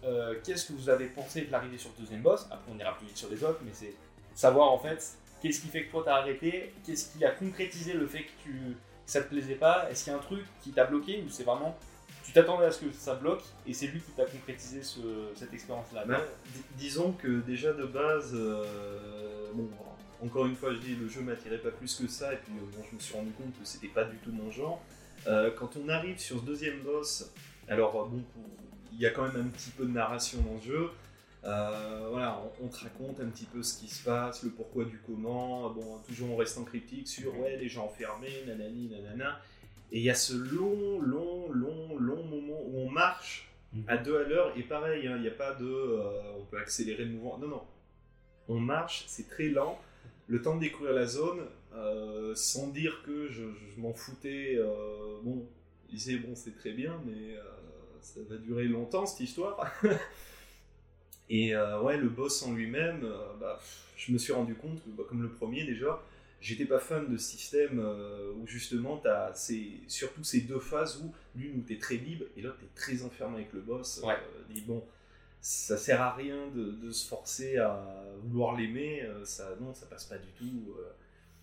Euh, Qu'est-ce que vous avez pensé de l'arrivée sur le deuxième boss? Après, on ira plus vite sur les autres, mais c'est savoir en fait qu'est-ce qui fait que toi t'as arrêté, qu'est-ce qui a concrétisé le fait que, tu, que ça te plaisait pas, est-ce qu'il y a un truc qui t'a bloqué ou c'est vraiment tu t'attendais à ce que ça bloque et c'est lui qui t'a concrétisé ce- cette expérience-là di- disons que déjà de base, euh, encore une fois, je dis le jeu m'attirait pas plus que ça, et puis euh, bon, je me suis rendu compte que c'était pas du tout mon genre. Euh, quand on arrive sur ce deuxième boss, alors bon, il y a quand même un petit peu de narration dans le jeu. Voilà, on, te raconte un petit peu ce qui se passe, le pourquoi du comment. Bon, toujours en restant cryptique sur ouais les gens enfermés, nanani, nanana. Et il y a ce long, long marche à deux à l'heure et pareil, hein, il n'y a pas de euh, on peut accélérer le mouvement. Non, non. On marche, c'est très lent. Le temps de découvrir la zone, euh, sans dire que je, je m'en foutais. euh, bon, je disais bon, c'est très bien, mais ça va durer longtemps cette histoire. et ouais, le boss en lui-même, bah, je me suis rendu compte bah, comme le premier déjà, j'étais pas fan de ce système euh, où justement tu as surtout ces deux phases où l'une où tu es très libre et l'autre tu es très enfermé avec le boss. Ouais. Euh, bon, ça sert à rien de, de se forcer à vouloir l'aimer, euh, ça, non, ça passe pas du tout. euh.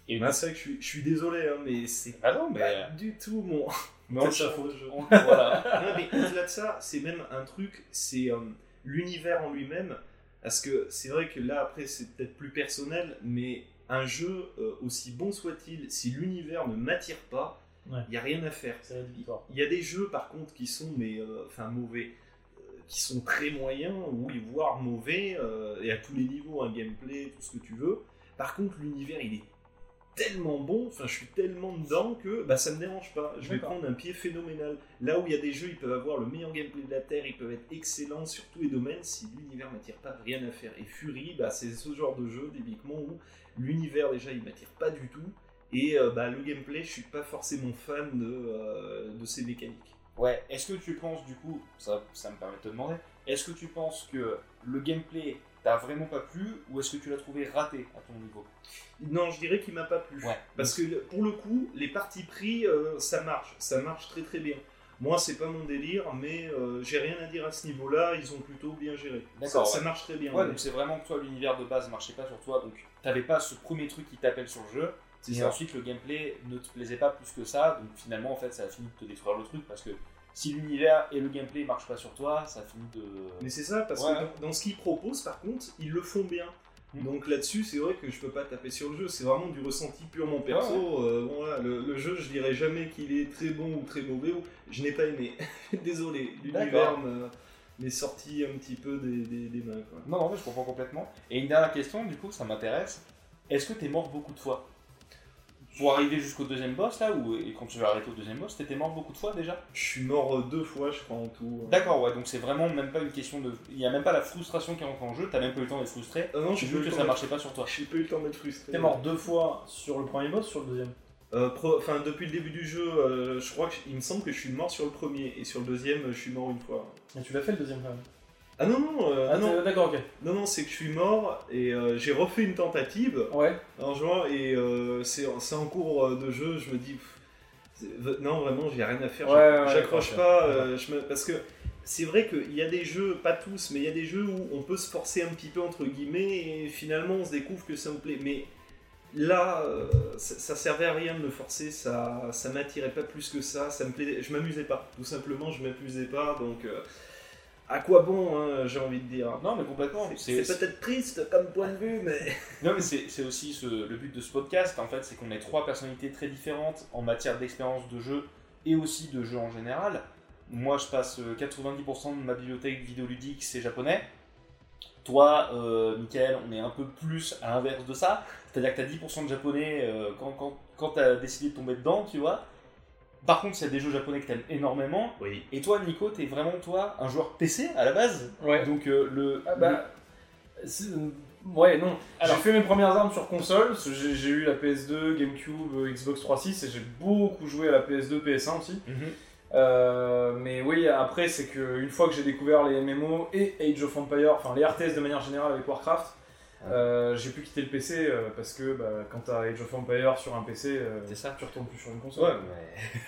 Et Ouais, c'est vrai que je suis, je suis désolé, hein, mais c'est Ah non, mais, pas du tout mon. mais on- c'est sa faute, je- on- voilà. non, mais au-delà de ça, c'est même un truc, c'est euh, l'univers en lui-même. Parce que c'est vrai que là, après, c'est peut-être plus personnel, mais un jeu, euh, aussi bon soit-il, si l'univers ne m'attire pas, il Ouais. n'y a rien à faire. Il y a des jeux, par contre, qui sont, mais, euh, mauvais, euh, qui sont très moyens, ou voire mauvais, et à tous les niveaux, un gameplay, tout ce que tu veux. Par contre, l'univers, il est tellement bon, enfin, je suis tellement dedans que bah, ça me dérange pas. Je vais prendre un pied phénoménal. Là où il y a des jeux, ils peuvent avoir le meilleur gameplay de la Terre, ils peuvent être excellents sur tous les domaines, si l'univers m'attire pas, rien à faire. Et Fury, bah, c'est ce genre de jeu, typiquement, où l'univers, déjà, il m'attire pas du tout. Et euh, bah, le gameplay, je suis pas forcément fan de, euh, de ces mécaniques. Ouais, est-ce que tu penses du coup, ça, ça me permet de te demander, est-ce que tu penses que le gameplay t'a vraiment pas plu ou est-ce que tu l'as trouvé raté à ton niveau? Non, je dirais qu'il m'a pas plu. Ouais. Parce que pour le coup, les parties pris, euh, ça marche. Ça marche très très bien. Moi, c'est pas mon délire, mais euh, j'ai rien à dire à ce niveau-là. Ils ont plutôt bien géré. D'accord, Ça, marche très bien. Ouais, donc c'est vraiment que toi, l'univers de base marchait pas sur toi, donc t'avais pas ce premier truc qui t'appelle sur le jeu, C'est ensuite le gameplay ne te plaisait pas plus que ça, donc finalement, en fait, ça a fini de te détruire le truc parce que si l'univers et le gameplay marchent pas sur toi, ça finit de. Mais c'est ça, parce Ouais. que dans, dans ce qu'ils proposent, par contre, ils le font bien. Mm. Donc là-dessus, c'est vrai que je peux pas taper sur le jeu. C'est vraiment du ressenti purement perso. Ouais, Euh, bon, voilà, le, le jeu, je dirais jamais qu'il est très bon ou très mauvais. Ou je n'ai pas aimé. Désolé, l'univers me- m'est sorti un petit peu des, des- des mains. quoi. Non, non, mais je comprends complètement. Et une dernière question, du coup, ça m'intéresse. Est-ce que t'es mort beaucoup de fois? Pour arriver jusqu'au deuxième boss, là, ou et quand tu vas arrêter au deuxième boss, t'étais mort beaucoup de fois déjà? Je suis mort euh, deux fois, je crois, en tout. D'accord, ouais, donc c'est vraiment même pas une question de. Il y a même pas la frustration qui rentre en jeu, t'as même pas eu le temps d'être frustré, Ah non, j'ai vu que ça marchait pas sur toi. J'ai pas eu le temps d'être frustré. T'es mort deux fois sur le premier boss, sur le deuxième? Euh, Enfin, depuis le début du jeu, euh, je crois que il me semble que je suis mort sur le premier et sur le deuxième, je suis mort une fois. Et tu l'as fait le deuxième quand même. Ah non non, euh, Ah, non, d'accord, ok. non non, c'est que je suis mort et euh, j'ai refait une tentative Ouais. en jouant et euh, c'est en cours de jeu, je me dis pff, non vraiment j'ai rien à faire, Ouais, j'ac- ouais, j'accroche pas je me- parce que c'est vrai qu'il y a des jeux, pas tous, mais il y a des jeux où on peut se forcer un petit peu entre guillemets et finalement on se découvre que ça nous plaît. Mais là, euh, ça, ça servait à rien de me forcer, ça, ça m'attirait pas plus que ça, ça me plaisait, je m'amusais pas, tout simplement je m'amusais pas, donc euh, à quoi bon, hein, j'ai envie de dire. Non, mais complètement. C'est peut-être triste comme point de vue, mais. Non, mais c'est aussi ce- le but de ce podcast, en fait, c'est qu'on ait trois personnalités très différentes en matière d'expérience de jeu et aussi de jeu en général. Moi, je passe euh, 90% de ma bibliothèque vidéoludique, c'est japonais. Toi, euh, Michael, on est un peu plus à l'inverse de ça. C'est-à-dire que tu as 10% de japonais euh, quand, quand, quand tu as décidé de tomber dedans, tu vois. Par contre, il y a des jeux japonais que tu aimes énormément. Oui. Et toi, Nico, tu es vraiment, toi, un joueur PC à la base. Ouais. Donc, euh, le, Ah bah. c'est- Ouais, non. Alors- j'ai fait mes premières armes sur console. J'ai j'ai eu la PS2, GameCube, euh, Xbox 360 et j'ai beaucoup joué à la PS2, PS1 aussi. Mhm. Euh, mais oui, après, c'est que une fois que j'ai découvert les MMO et Age of Empire, enfin les RTS de manière générale avec Warcraft, Euh, j'ai pu quitter le PC euh, parce que bah, quand t'as Age of Empire sur un PC, euh, ça. tu retournes plus sur une console. Ouais,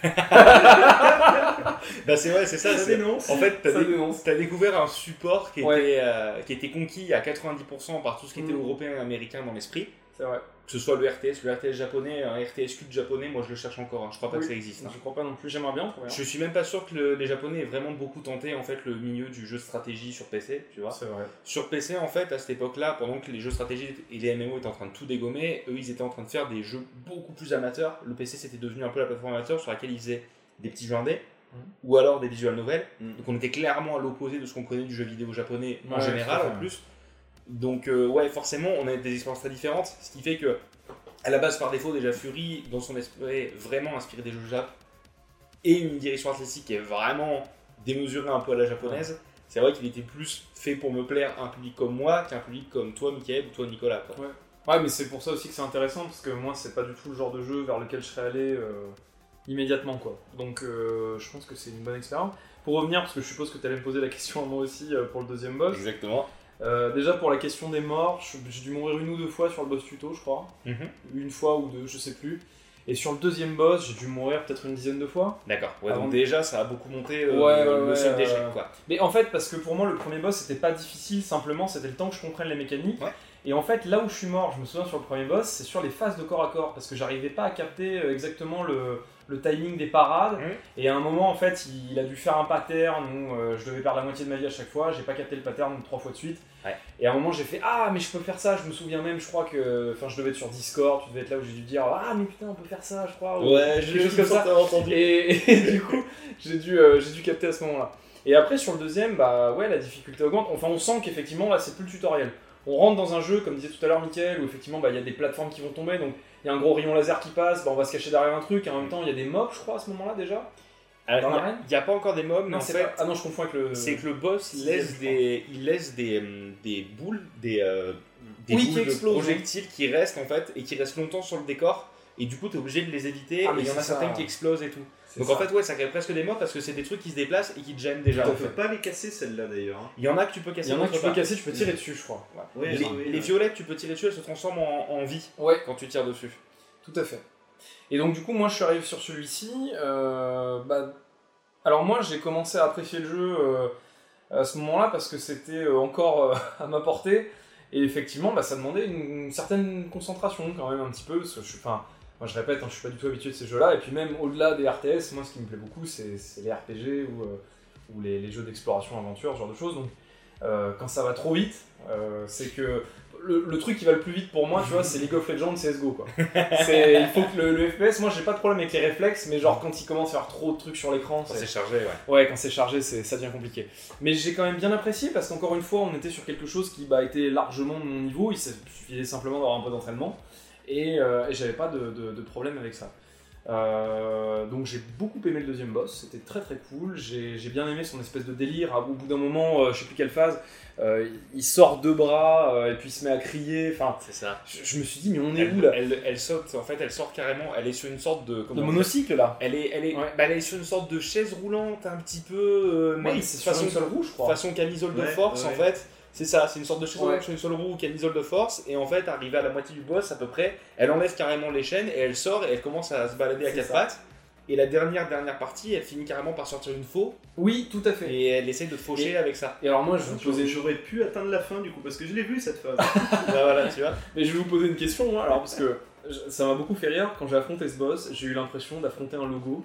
mais. bah, c'est vrai, c'est ça. Dénonce. En fait, t'as dé- découvert un support qui, Ouais. était, euh, qui était conquis à 90% par tout ce qui était Mm. européen et américain dans l'esprit. C'est vrai. Que ce soit le RTS, le RTS japonais, un RTS cult japonais, moi je le cherche encore. hein. Je crois pas Oui. que ça existe. hein. Je crois pas non plus, j'aimerais bien. trouver. Je suis même pas sûr que le- les japonais aient vraiment beaucoup tenté en fait le milieu du jeu de stratégie sur PC, tu vois. C'est vrai. Sur PC, en fait, à cette époque-là, pendant que les jeux stratégiques et les MMO étaient en train de tout dégommer, eux, ils étaient en train de faire des jeux beaucoup plus amateurs. Le PC, c'était devenu un peu la plateforme amateur sur laquelle ils faisaient des petits jeux indés, Mhm. ou alors des visual novels. Mhm. Donc on était clairement à l'opposé de ce qu'on connaît du jeu vidéo japonais en général, en plus. Donc, euh, ouais, forcément, on a des expériences très différentes, ce qui fait que, à la base, par défaut, déjà, Fury, dans son esprit, est vraiment inspiré des jeux Jap, et une direction artistique qui est vraiment démesurée un peu à la japonaise. C'est vrai qu'il était plus fait pour me plaire à un public comme moi qu'un public comme toi, Michael, ou toi, Nicolas. Quoi. Ouais, mais c'est pour ça aussi que c'est intéressant parce que moi, c'est pas du tout le genre de jeu vers lequel je serais allé euh, immédiatement, quoi. Donc, euh, je pense que c'est une bonne expérience. Pour revenir, parce que je suppose que tu allais me poser la question à moi aussi euh, pour le deuxième boss. Exactement. Euh, déjà pour la question des morts, j'ai dû mourir une ou deux fois sur le boss tuto, je crois. Mhm. Une fois ou deux, je sais plus. Et sur le deuxième boss, j'ai dû mourir peut-être une dizaine de fois. D'accord. Ouais, donc déjà, ça a beaucoup monté euh, Ouais, le, ouais, d'échec, euh. Mais en fait, parce que pour moi, le premier boss, c'était pas difficile, simplement, c'était le temps que je comprenne les mécaniques. Et en fait, là où je suis mort, je me souviens sur le premier boss, c'est sur les phases de corps à corps, parce que j'arrivais pas à capter euh, exactement le, le timing des parades. Et à un moment, en fait, il, il a dû faire un pattern où euh, je devais perdre la moitié de ma vie à chaque fois, j'ai pas capté le pattern trois fois de suite. Ouais. Et à un moment, j'ai fait Ah, mais je peux faire ça, je me souviens même, je crois que. Enfin, je devais être sur Discord, tu devais être là où j'ai dû dire Ah, mais putain, on peut faire ça, je crois. ou quelque chose comme ça. entendu. Et, et du coup, j'ai dû, euh, j'ai dû capter à ce moment-là. Et après, sur le deuxième, bah ouais, la difficulté augmente. Enfin, on sent qu'effectivement, là, c'est plus le tutoriel. On rentre dans un jeu, comme disait tout à l'heure Mickaël, où effectivement, bah, il y a des plateformes qui vont tomber, donc il y a un gros rayon laser qui passe, bah, on va se cacher derrière un truc, et en même temps, il y a des mobs, je crois, à ce moment-là déjà. Alors, Dans il l'arène n'y a, pas encore des mobs, mais Non, en c'est fait, pas... Ah non, je confonds avec le. c'est que le boss il laisse je des, il laisse des, des boules, des, euh, des Oui, qui de explosent, projectiles qui restent en fait et qui restent longtemps sur le décor. Et du coup, tu es obligé de les éviter. Ah, et il y en a c'est ça. certaines qui explosent et tout. Donc ça. en fait, ouais, ça crée presque des mobs parce que c'est des trucs qui se déplacent et qui te gênent déjà. Tu peux pas les casser celles-là d'ailleurs. hein. Il y en a que tu peux il casser. y en a que tu peux casser, tu peux tirer dessus, je crois. Ouais, Les, oui, les violettes, tu peux tirer dessus, elles se transforment en, en vie Ouais, quand tu tires dessus. Tout à fait. Et donc du coup, moi je suis arrivé sur celui-ci. euh, bah, alors moi j'ai commencé à apprécier le jeu euh, à ce moment-là parce que c'était euh, encore euh, à ma portée. Et effectivement, bah, ça demandait une, une certaine concentration quand même un petit peu. Parce que je, suis- enfin, moi je répète, hein, je suis pas du tout habitué de ces jeux-là. Et puis même au-delà des RTS, moi ce qui me plaît beaucoup, c'est les RPG ou, euh, ou les, les jeux d'exploration, aventure, ce genre de choses. Donc euh, quand ça va trop vite, euh, c'est que le, le truc qui va le plus vite pour moi, tu vois, c'est League of Legends, CSGO quoi. C'est, il faut que le, le FPS, moi j'ai pas de problème avec les réflexes, mais genre quand il commence à faire trop de trucs sur l'écran, Quand c'est- chargé, ouais. ouais, quand c'est chargé, c'est, ça devient compliqué. Mais j'ai quand même bien apprécié parce qu'encore une fois, on était sur quelque chose qui bah, était largement de mon niveau, il suffisait simplement d'avoir un peu d'entraînement et, euh, et j'avais pas de, de- de problème avec ça. Euh, donc j'ai beaucoup aimé le deuxième boss, c'était très très cool. J'ai, bien aimé son espèce de délire. Au bout d'un moment, euh, je sais plus quelle phase, euh, il sort deux bras euh, et puis il se met à crier. Enfin, C'est ça. je, je me suis dit, mais on est Elle, où là elle, elle saute, en fait, elle sort carrément, elle est sur une sorte de. De comment monocycle là Elle est, elle, est, Ouais. bah, elle est sur une sorte de chaise roulante, un petit peu. euh, mais Oui, c'est sur façon, une seule roue, je crois. façon camisole de Ouais, force, ouais. en fait. C'est ça, c'est une sorte de chaise Ouais. roulante sur une seule roue, camisole de force. Et en fait, arrivée à la moitié du boss, à peu près, elle enlève carrément les chaînes et elle sort et elle commence à se balader à quatre ça. pattes. Et la dernière, dernière partie, elle finit carrément par sortir une faux Oui, tout à fait. et elle essaie de te faucher Et- avec ça. Et alors moi, je vous J'aurais poser, j'aurais pu atteindre la fin du coup parce que je l'ai vu cette phase. Bah, voilà, tu vois. mais je vais vous poser une question, moi, alors parce que ça m'a beaucoup fait rire quand j'ai affronté ce boss. J'ai eu l'impression d'affronter un logo.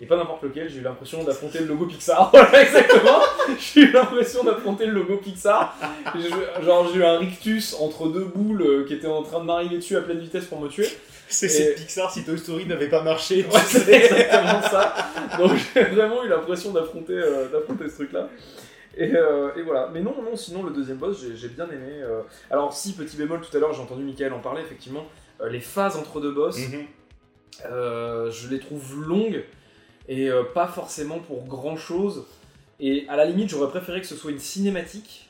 Et pas n'importe lequel, j'ai eu l'impression d'affronter le logo Pixar. Voilà, exactement. j'ai eu l'impression d'affronter le logo Pixar. Je- genre, j'ai eu un rictus entre deux boules euh, qui étaient en train de m'arriver dessus à pleine vitesse pour me tuer. C'est Et- Pixar si Toy Story n'avait pas marché. Ouais, c'est exactement ça. Donc j'ai vraiment eu l'impression d'affronter euh, ce truc-là. Et, euh, et voilà. Mais non, non, sinon le deuxième boss, j'ai bien aimé. euh. Alors si, petit bémol, tout à l'heure, j'ai entendu Michael en parler, effectivement, les phases entre deux boss, Mhm. je les trouve longues et euh, pas forcément pour grand-chose. Et à la limite, j'aurais préféré que ce soit une cinématique.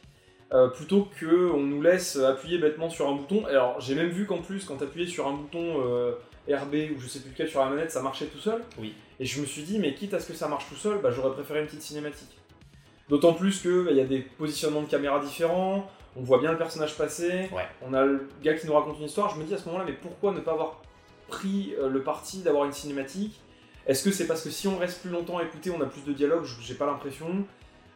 euh, plutôt que on nous laisse appuyer bêtement sur un bouton. Alors j'ai même vu qu'en plus quand t'appuyais sur un bouton euh, RB ou je sais plus lequel sur la manette, ça marchait tout seul. Oui. Et je me suis dit mais quitte à ce que ça marche tout seul, bah, j'aurais préféré une petite cinématique. D'autant plus qu'il y a des positionnements de caméra différents, on voit bien le personnage passer, Ouais. on a le gars qui nous raconte une histoire. Je me dis à ce moment-là, mais pourquoi ne pas avoir pris le parti d'avoir une cinématique Est-ce que c'est parce que si on reste plus longtemps à écouter, on a plus de dialogue J'ai pas l'impression.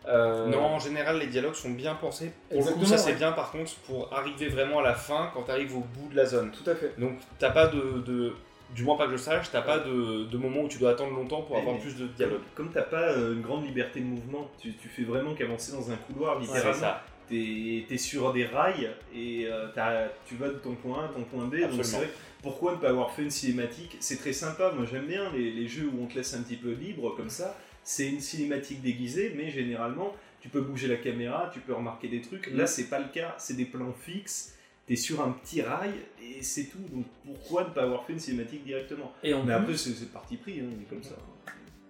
Euh, Non, en général, les dialogues sont bien pensés. Pour le coup, Exactement, ça c'est ouais. bien par contre pour arriver vraiment à la fin quand tu arrives au bout de la zone. Tout à fait. Donc, t'as pas de, de- Du moins, pas que je sache, t'as pas de, de moment où tu dois attendre longtemps pour Ouais, avoir mais plus de dialogue. Comme, comme t'as pas euh, une grande liberté de mouvement, tu, tu fais vraiment qu'avancer dans un couloir, littéralement. c'est ça. T'es es sur des rails et euh, t'as- tu vas de ton point A à ton point B. Donc Absolument. c'est vrai que pourquoi ne pas avoir fait une cinématique? C'est très sympa, moi j'aime bien les, les jeux où on te laisse un petit peu libre comme ça. C'est une cinématique déguisée, mais généralement tu peux bouger la caméra, tu peux remarquer des trucs. Mm. Là c'est pas le cas, c'est des plans fixes. T'es sur un petit rail et c'est tout. Donc pourquoi ne pas avoir fait une cinématique directement? Et en Mais plus- après c'est parti pris, hein, mais comme ça.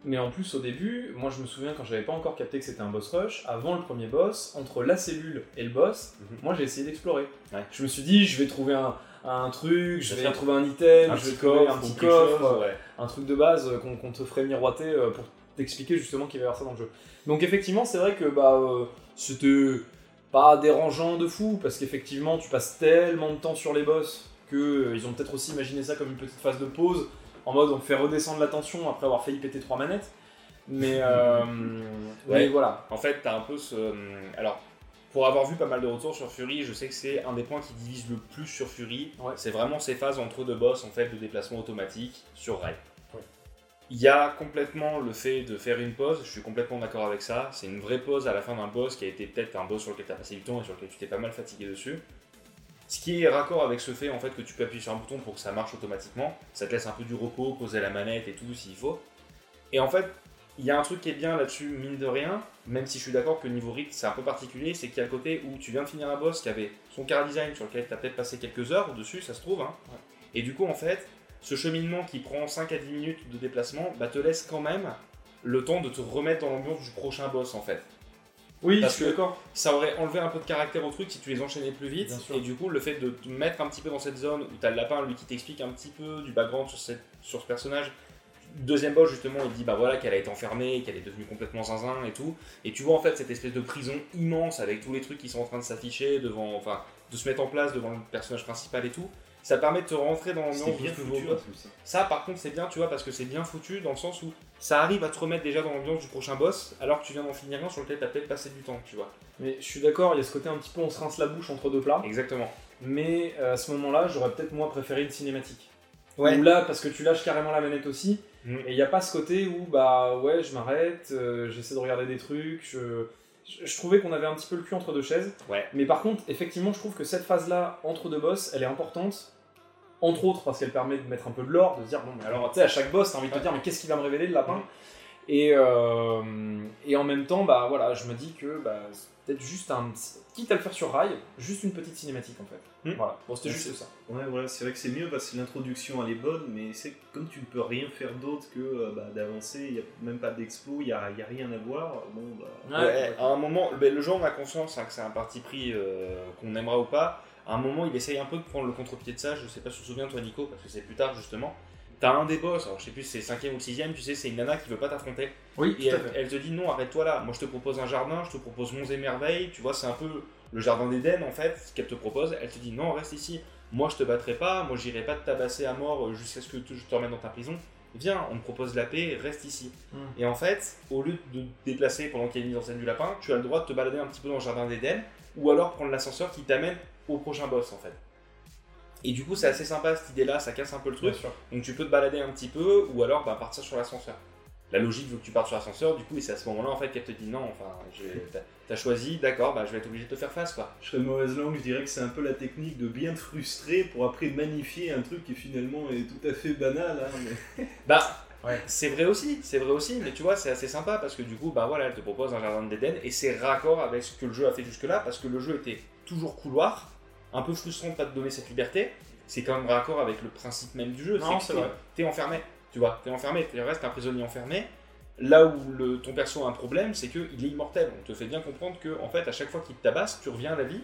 Mais en plus, au début, moi je me souviens quand j'avais pas encore capté que c'était un boss rush, avant le premier boss, entre la cellule et le boss, Mhm. moi j'ai essayé d'explorer. Ouais. Je me suis dit, je vais trouver un, un truc, je Bien vais sûr. trouver un item, Un je vais trouver coffre un petit coffre, chose, ouais. un truc de base euh, qu'on te ferait miroiter euh, pour t'expliquer justement qu'il va y avoir ça dans le jeu. Donc effectivement, c'est vrai que bah euh, c'était pas dérangeant de fou, parce qu'effectivement, tu passes tellement de temps sur les boss que euh, ils ont peut-être aussi imaginé ça comme une petite phase de pause, en mode on fait redescendre la tension après avoir failli péter trois manettes. Mais, euh, mais voilà. En fait, t'as un peu ce. Alors, pour avoir vu pas mal de retours sur Fury, je sais que c'est un des points qui divise le plus sur Fury. Ouais. C'est vraiment ces phases entre deux boss en fait de déplacement automatique sur rail. Ouais. Il y a complètement le fait de faire une pause, je suis complètement d'accord avec ça. C'est une vraie pause à la fin d'un boss qui a été peut-être un boss sur lequel tu as passé du temps et sur lequel tu t'es pas mal fatigué dessus. Ce qui est raccord avec ce fait en fait que tu peux appuyer sur un bouton pour que ça marche automatiquement. Ça te laisse un peu du repos, poser la manette et tout s'il faut. Et en fait, il y a un truc qui est bien là-dessus, mine de rien, même si je suis d'accord que niveau rythme c'est un peu particulier, c'est qu'il y a le côté où tu viens de finir un boss qui avait son car design sur lequel tu as peut-être passé quelques heures dessus, ça se trouve. Hein. Et du coup, en fait, ce cheminement qui prend 5 à 10 minutes de déplacement bah, te laisse quand même le temps de te remettre dans l'ambiance du prochain boss en fait. Oui, Parce je suis que- d'accord. Ça aurait enlevé un peu de caractère au truc si tu les enchaînais plus vite. Et du coup, le fait de te mettre un petit peu dans cette zone où tu as le lapin, lui, qui t'explique un petit peu du background sur, cette, sur ce personnage. Deuxième boss, justement, il dit bah voilà qu'elle a été enfermée, qu'elle est devenue complètement zinzin et tout. Et tu vois en fait cette espèce de prison immense avec tous les trucs qui sont en train de s'afficher devant, enfin, de se mettre en place devant le personnage principal et tout. Ça permet de te rentrer dans l'ambiance bien nouveau boss. hein. Ça, par contre, c'est bien, tu vois, parce que c'est bien foutu dans le sens où ça arrive à te remettre déjà dans l'ambiance du prochain boss, alors que tu viens d'en finir un sur lequel tu as peut-être passé du temps, tu vois. Mais je suis d'accord, il y a ce côté un petit peu on se rince la bouche entre deux plats. Exactement. Mais euh, à ce moment-là, j'aurais peut-être moi préféré une cinématique. Ouais. Ou là, parce que tu lâches carrément la manette aussi. Mm. Et il n'y a pas ce côté où, bah ouais, je m'arrête, euh, j'essaie de regarder des trucs. Je, je, je trouvais qu'on avait un petit peu le cul entre deux chaises. Ouais. Mais par contre, effectivement, je trouve que cette phase-là, entre deux boss, elle est importante. Entre autres parce qu'elle permet de mettre un peu de l'or, de se dire, bon, mais alors, tu sais, à chaque boss, t'as envie de te dire, mais qu'est-ce qui va me révéler le lapin? Mm. Et, euh, et en même temps, bah voilà, je me dis que bah, c'est peut-être juste un. Quitte à le faire sur rail, juste une petite cinématique en fait. Mm. Voilà, bon, c'était juste c'est- ça. Ouais, voilà, c'est vrai que c'est mieux parce que l'introduction elle est bonne, mais c'est comme tu ne peux rien faire d'autre que euh, bah, d'avancer, il n'y a même pas d'explo, il n'y a, y a rien à voir. Bon, bah, Ouais, à un moment, ben, le jeu on a conscience hein, que c'est un parti pris euh, qu'on aimera ou pas. À un moment, il essaye un peu de prendre le contre-pied de ça. Je sais pas si tu te souviens, toi, Nico, parce que c'est plus tard justement. T'as un des boss, alors je sais plus si c'est cinquième ou le sixième, tu sais, c'est une nana qui veut pas t'affronter. Oui, Et elle, elle te dit non, arrête-toi là. Moi, je te propose un jardin, je te propose monts et merveilles. Tu vois, c'est un peu le jardin d'Éden en fait, ce qu'elle te propose. Elle te dit non, reste ici. Moi, je te battrai pas. Moi, j'irai pas te tabasser à mort euh, jusqu'à ce que je te remette dans ta prison. Viens, on me propose la paix, reste ici. Mm. Et en fait, au lieu de te déplacer pendant qu'il y a une mise en scène du lapin, tu as le droit de te balader un petit peu dans le jardin d'Éden, ou alors prendre l'ascenseur qui t'amène au prochain boss en fait. Et du coup, c'est assez sympa cette idée-là, ça casse un peu le truc. Bien sûr. Donc tu peux te balader un petit peu, ou alors bah, partir sur l'ascenseur. La logique veut que tu partes sur l'ascenseur, du coup, et c'est à ce moment-là en fait qu'elle te dit non, enfin, t'as- t'as choisi, d'accord, bah, je vais être obligé de te faire face quoi. je serais de mauvaise langue, je dirais que c'est un peu la technique de bien te frustrer pour après magnifier un truc qui finalement est tout à fait banal. hein, mais- Bah, Ouais. c'est vrai aussi, c'est vrai aussi, mais tu vois, c'est assez sympa parce que du coup, bah voilà, elle te propose un jardin d'Éden et c'est raccord avec ce que le jeu a fait jusque-là parce que le jeu était toujours couloir, un peu frustrant de pas te donner cette liberté. C'est quand même raccord avec le principe même du jeu. Non, que c'est vrai. T'es enfermé, tu vois, t'es enfermé, tu restes un prisonnier enfermé. Là où le, ton perso a un problème, c'est qu'il est immortel. On te fait bien comprendre que, en fait, à chaque fois qu'il te tabasse, tu reviens à la vie.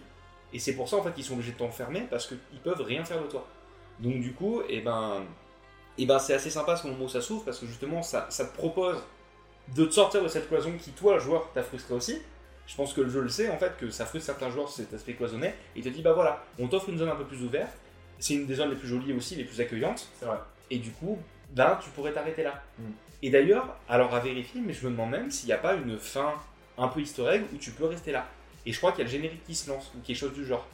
Et c'est pour ça, en fait, qu'ils sont obligés de t'enfermer parce qu'ils peuvent rien faire de toi. Donc, du coup, et ben, et ben c'est assez sympa ce moment où ça s'ouvre parce que justement, ça, ça te propose de te sortir de cette cloison qui, toi, joueur, t'a frustré aussi. Je pense que le jeu le sait, en fait, que ça frustre certains joueurs cet aspect cloisonné. Et il te dit, bah voilà, on t'offre une zone un peu plus ouverte. C'est une des zones les plus jolies aussi, les plus accueillantes. C'est vrai. Et du coup, ben, tu pourrais t'arrêter là. Mm. Et d'ailleurs, alors à vérifier, mais je me demande même s'il n'y a pas une fin un peu egg où tu peux rester là. Et je crois qu'il y a le générique qui se lance, ou quelque chose du genre.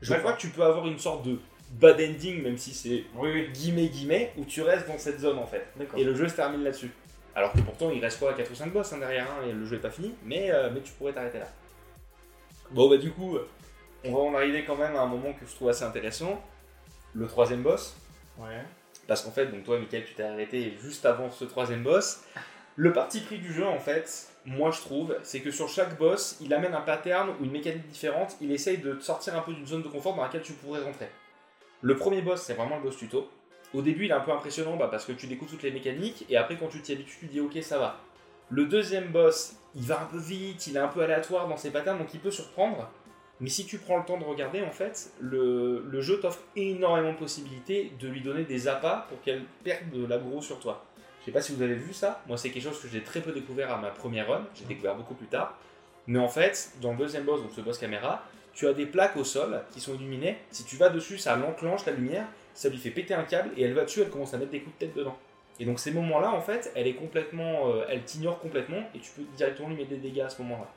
Je D'accord. crois que tu peux avoir une sorte de bad ending, même si c'est Oui, oui. guillemets guillemets, où tu restes dans cette zone en fait. Et le jeu se termine là-dessus. Alors que pourtant il reste quoi 4 ou 5 boss hein, derrière, hein, et le jeu est pas fini, mais, euh, mais tu pourrais t'arrêter là. Bon bah du coup, on va en arriver quand même à un moment que je trouve assez intéressant. Le troisième boss. Ouais. Parce qu'en fait, donc toi, Michael, tu t'es arrêté juste avant ce troisième boss. Le parti pris du jeu, en fait, moi je trouve, c'est que sur chaque boss, il amène un pattern ou une mécanique différente. Il essaye de te sortir un peu d'une zone de confort dans laquelle tu pourrais rentrer. Le premier boss, c'est vraiment le boss tuto. Au début, il est un peu impressionnant bah, parce que tu découvres toutes les mécaniques et après, quand tu t'y habitues, tu dis ok, ça va. Le deuxième boss, il va un peu vite, il est un peu aléatoire dans ses patterns, donc il peut surprendre. Mais si tu prends le temps de regarder, en fait, le, jeu t'offre énormément de possibilités de lui donner des appâts pour qu'elle perde de l'aggro sur toi. Je sais pas si vous avez vu ça, moi c'est quelque chose que j'ai très peu découvert à ma première run, j'ai découvert beaucoup plus tard. Mais en fait, dans le deuxième boss, donc ce boss caméra, tu as des plaques au sol qui sont illuminées. Si tu vas dessus, ça enclenche la lumière, ça lui fait péter un câble et elle va dessus, elle commence à mettre des coups de tête dedans. Et donc ces moments-là, en fait, elle est complètement, euh, elle t'ignore complètement et tu peux directement lui mettre des dégâts à ce moment-là.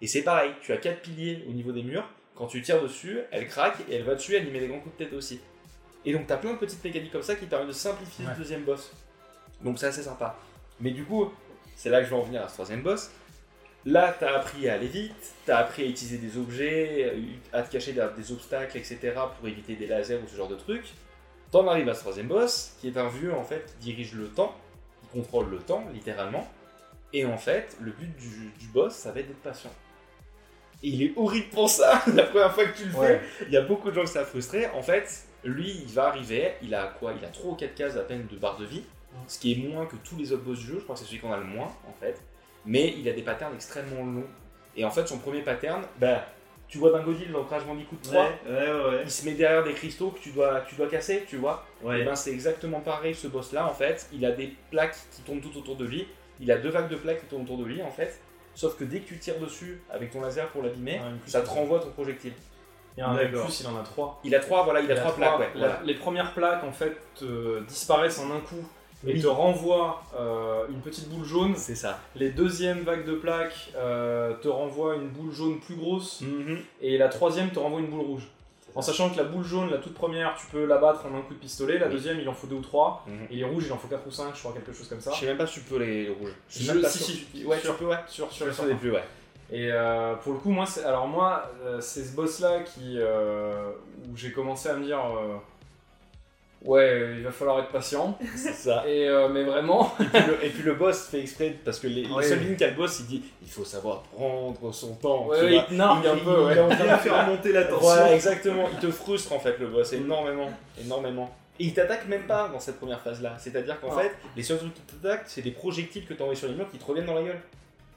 Et c'est pareil, tu as quatre piliers au niveau des murs. Quand tu tires dessus, elle craque et elle va dessus, elle y met des grands coups de tête aussi. Et donc tu as plein de petites mécaniques comme ça qui permettent de simplifier Ouais. le deuxième boss. Donc c'est assez sympa. Mais du coup, c'est là que je vais en venir à ce troisième boss. Là, tu as appris à aller vite, tu as appris à utiliser des objets, à te cacher derrière des obstacles, etc. pour éviter des lasers ou ce genre de trucs. T'en arrives à ce troisième boss, qui est un vieux en fait qui dirige le temps, qui contrôle le temps littéralement. Et en fait, le but du, du boss, ça va être d'être patient. Et il est horrible pour ça, la première fois que tu le fais. Il y a beaucoup de gens qui ça a frustré. En fait, lui, il va arriver, il a quoi? Il a 3 ou 4 cases à peine de barre de vie, ce qui est moins que tous les autres boss du jeu. Je crois que c'est celui qu'on a le moins, en fait. Mais il a des patterns extrêmement longs. Et en fait, son premier pattern, bah, tu vois Dingodil, l'ancrage Bandicoot 3, Ouais, ouais, ouais. il se met derrière des cristaux que tu dois, tu dois casser, tu vois. ouais. Et ben c'est exactement pareil ce boss là en fait. Il a des plaques qui tournent tout autour de lui. Il a deux vagues de plaques qui tournent autour de lui en fait. Sauf que dès que tu tires dessus avec ton laser pour l'abîmer, ça te renvoie ton projectile. Il y a un D'accord. plus, il en a trois. Il a trois, voilà, il a trois plaques, ouais. la- voilà. Les premières plaques, en fait, te disparaissent en un coup et Oui. te renvoient euh, une petite boule jaune. C'est ça. Les deuxièmes vagues de plaques euh, te renvoient une boule jaune plus grosse. Mhm. Et la troisième te renvoie une boule rouge. En sachant que la boule jaune, la toute première, tu peux la battre en un coup de pistolet. La Oui. deuxième, il en faut deux ou trois. Mhm. Et les rouges, il en faut quatre ou cinq, je crois, quelque chose comme ça. Je sais même pas si tu peux les rouges. Je si, si, Ouais, sûr. tu peux, ouais. Sur, sur les plus, ouais. Et euh, pour le coup, moi, c'est- alors moi, c'est ce boss-là qui, où j'ai commencé à me dire, ouais, euh, il va falloir être patient. C'est ça. Et euh, mais vraiment, Et puis, le, et puis le boss fait exprès, parce que les, les Ouais. seules lignes qu'a le boss, il dit il faut savoir prendre son temps. ouais, tu il nargue un Il- peu. il ouais. Bien faire monter la tension. Voilà, exactement. Il te frustre en fait le boss énormément, énormément. Et il t'attaque même pas dans cette première phase-là. C'est-à-dire qu'en Ah. fait, les seuls trucs qui t'attaquent, c'est des projectiles que tu envoies sur les murs qui te reviennent dans la gueule.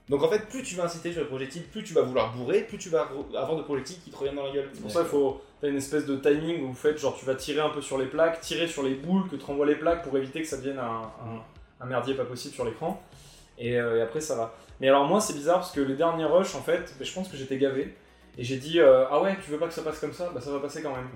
Donc en fait, plus tu vas inciter sur les projectiles, plus tu vas vouloir bourrer, plus tu vas avoir de projectiles qui te reviennent dans la gueule. C'est pour ça qu'il faut faire une espèce de timing où vous faites genre tu vas tirer un peu sur les plaques, tirer sur les boules que te renvoient les plaques pour éviter que ça devienne un, un- un merdier pas possible sur l'écran. Et, euh, et après ça va. Mais alors moi c'est bizarre parce que les derniers rushs en fait, je pense que j'étais gavé. Et j'ai dit euh, ah ouais tu veux pas que ça passe comme ça? Bah ça va passer quand même.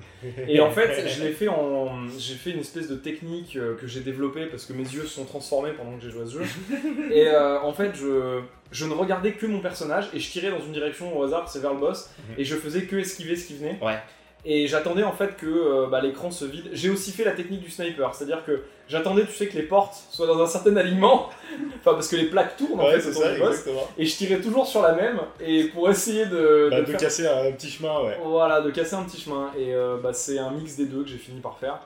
Et en fait je l'ai fait en j'ai fait une espèce de technique euh, que j'ai développée parce que mes yeux se sont transformés pendant que j'ai joué à ce jeu. Et euh, en fait je je ne regardais que mon personnage et je tirais dans une direction au hasard, c'est vers le boss, Mhm. et je faisais que esquiver ce qui venait. Ouais. Et j'attendais en fait que euh, bah, l'écran se vide. J'ai aussi fait la technique du sniper, c'est-à-dire que j'attendais, tu sais, que les portes soient dans un certain alignement, enfin parce que les plaques tournent en fait autour du boss, et je tirais toujours sur la même, et pour essayer de, Bah, de de faire- casser un petit chemin, ouais. voilà, de casser un petit chemin. Et euh, bah, c'est un mix des deux que j'ai fini par faire.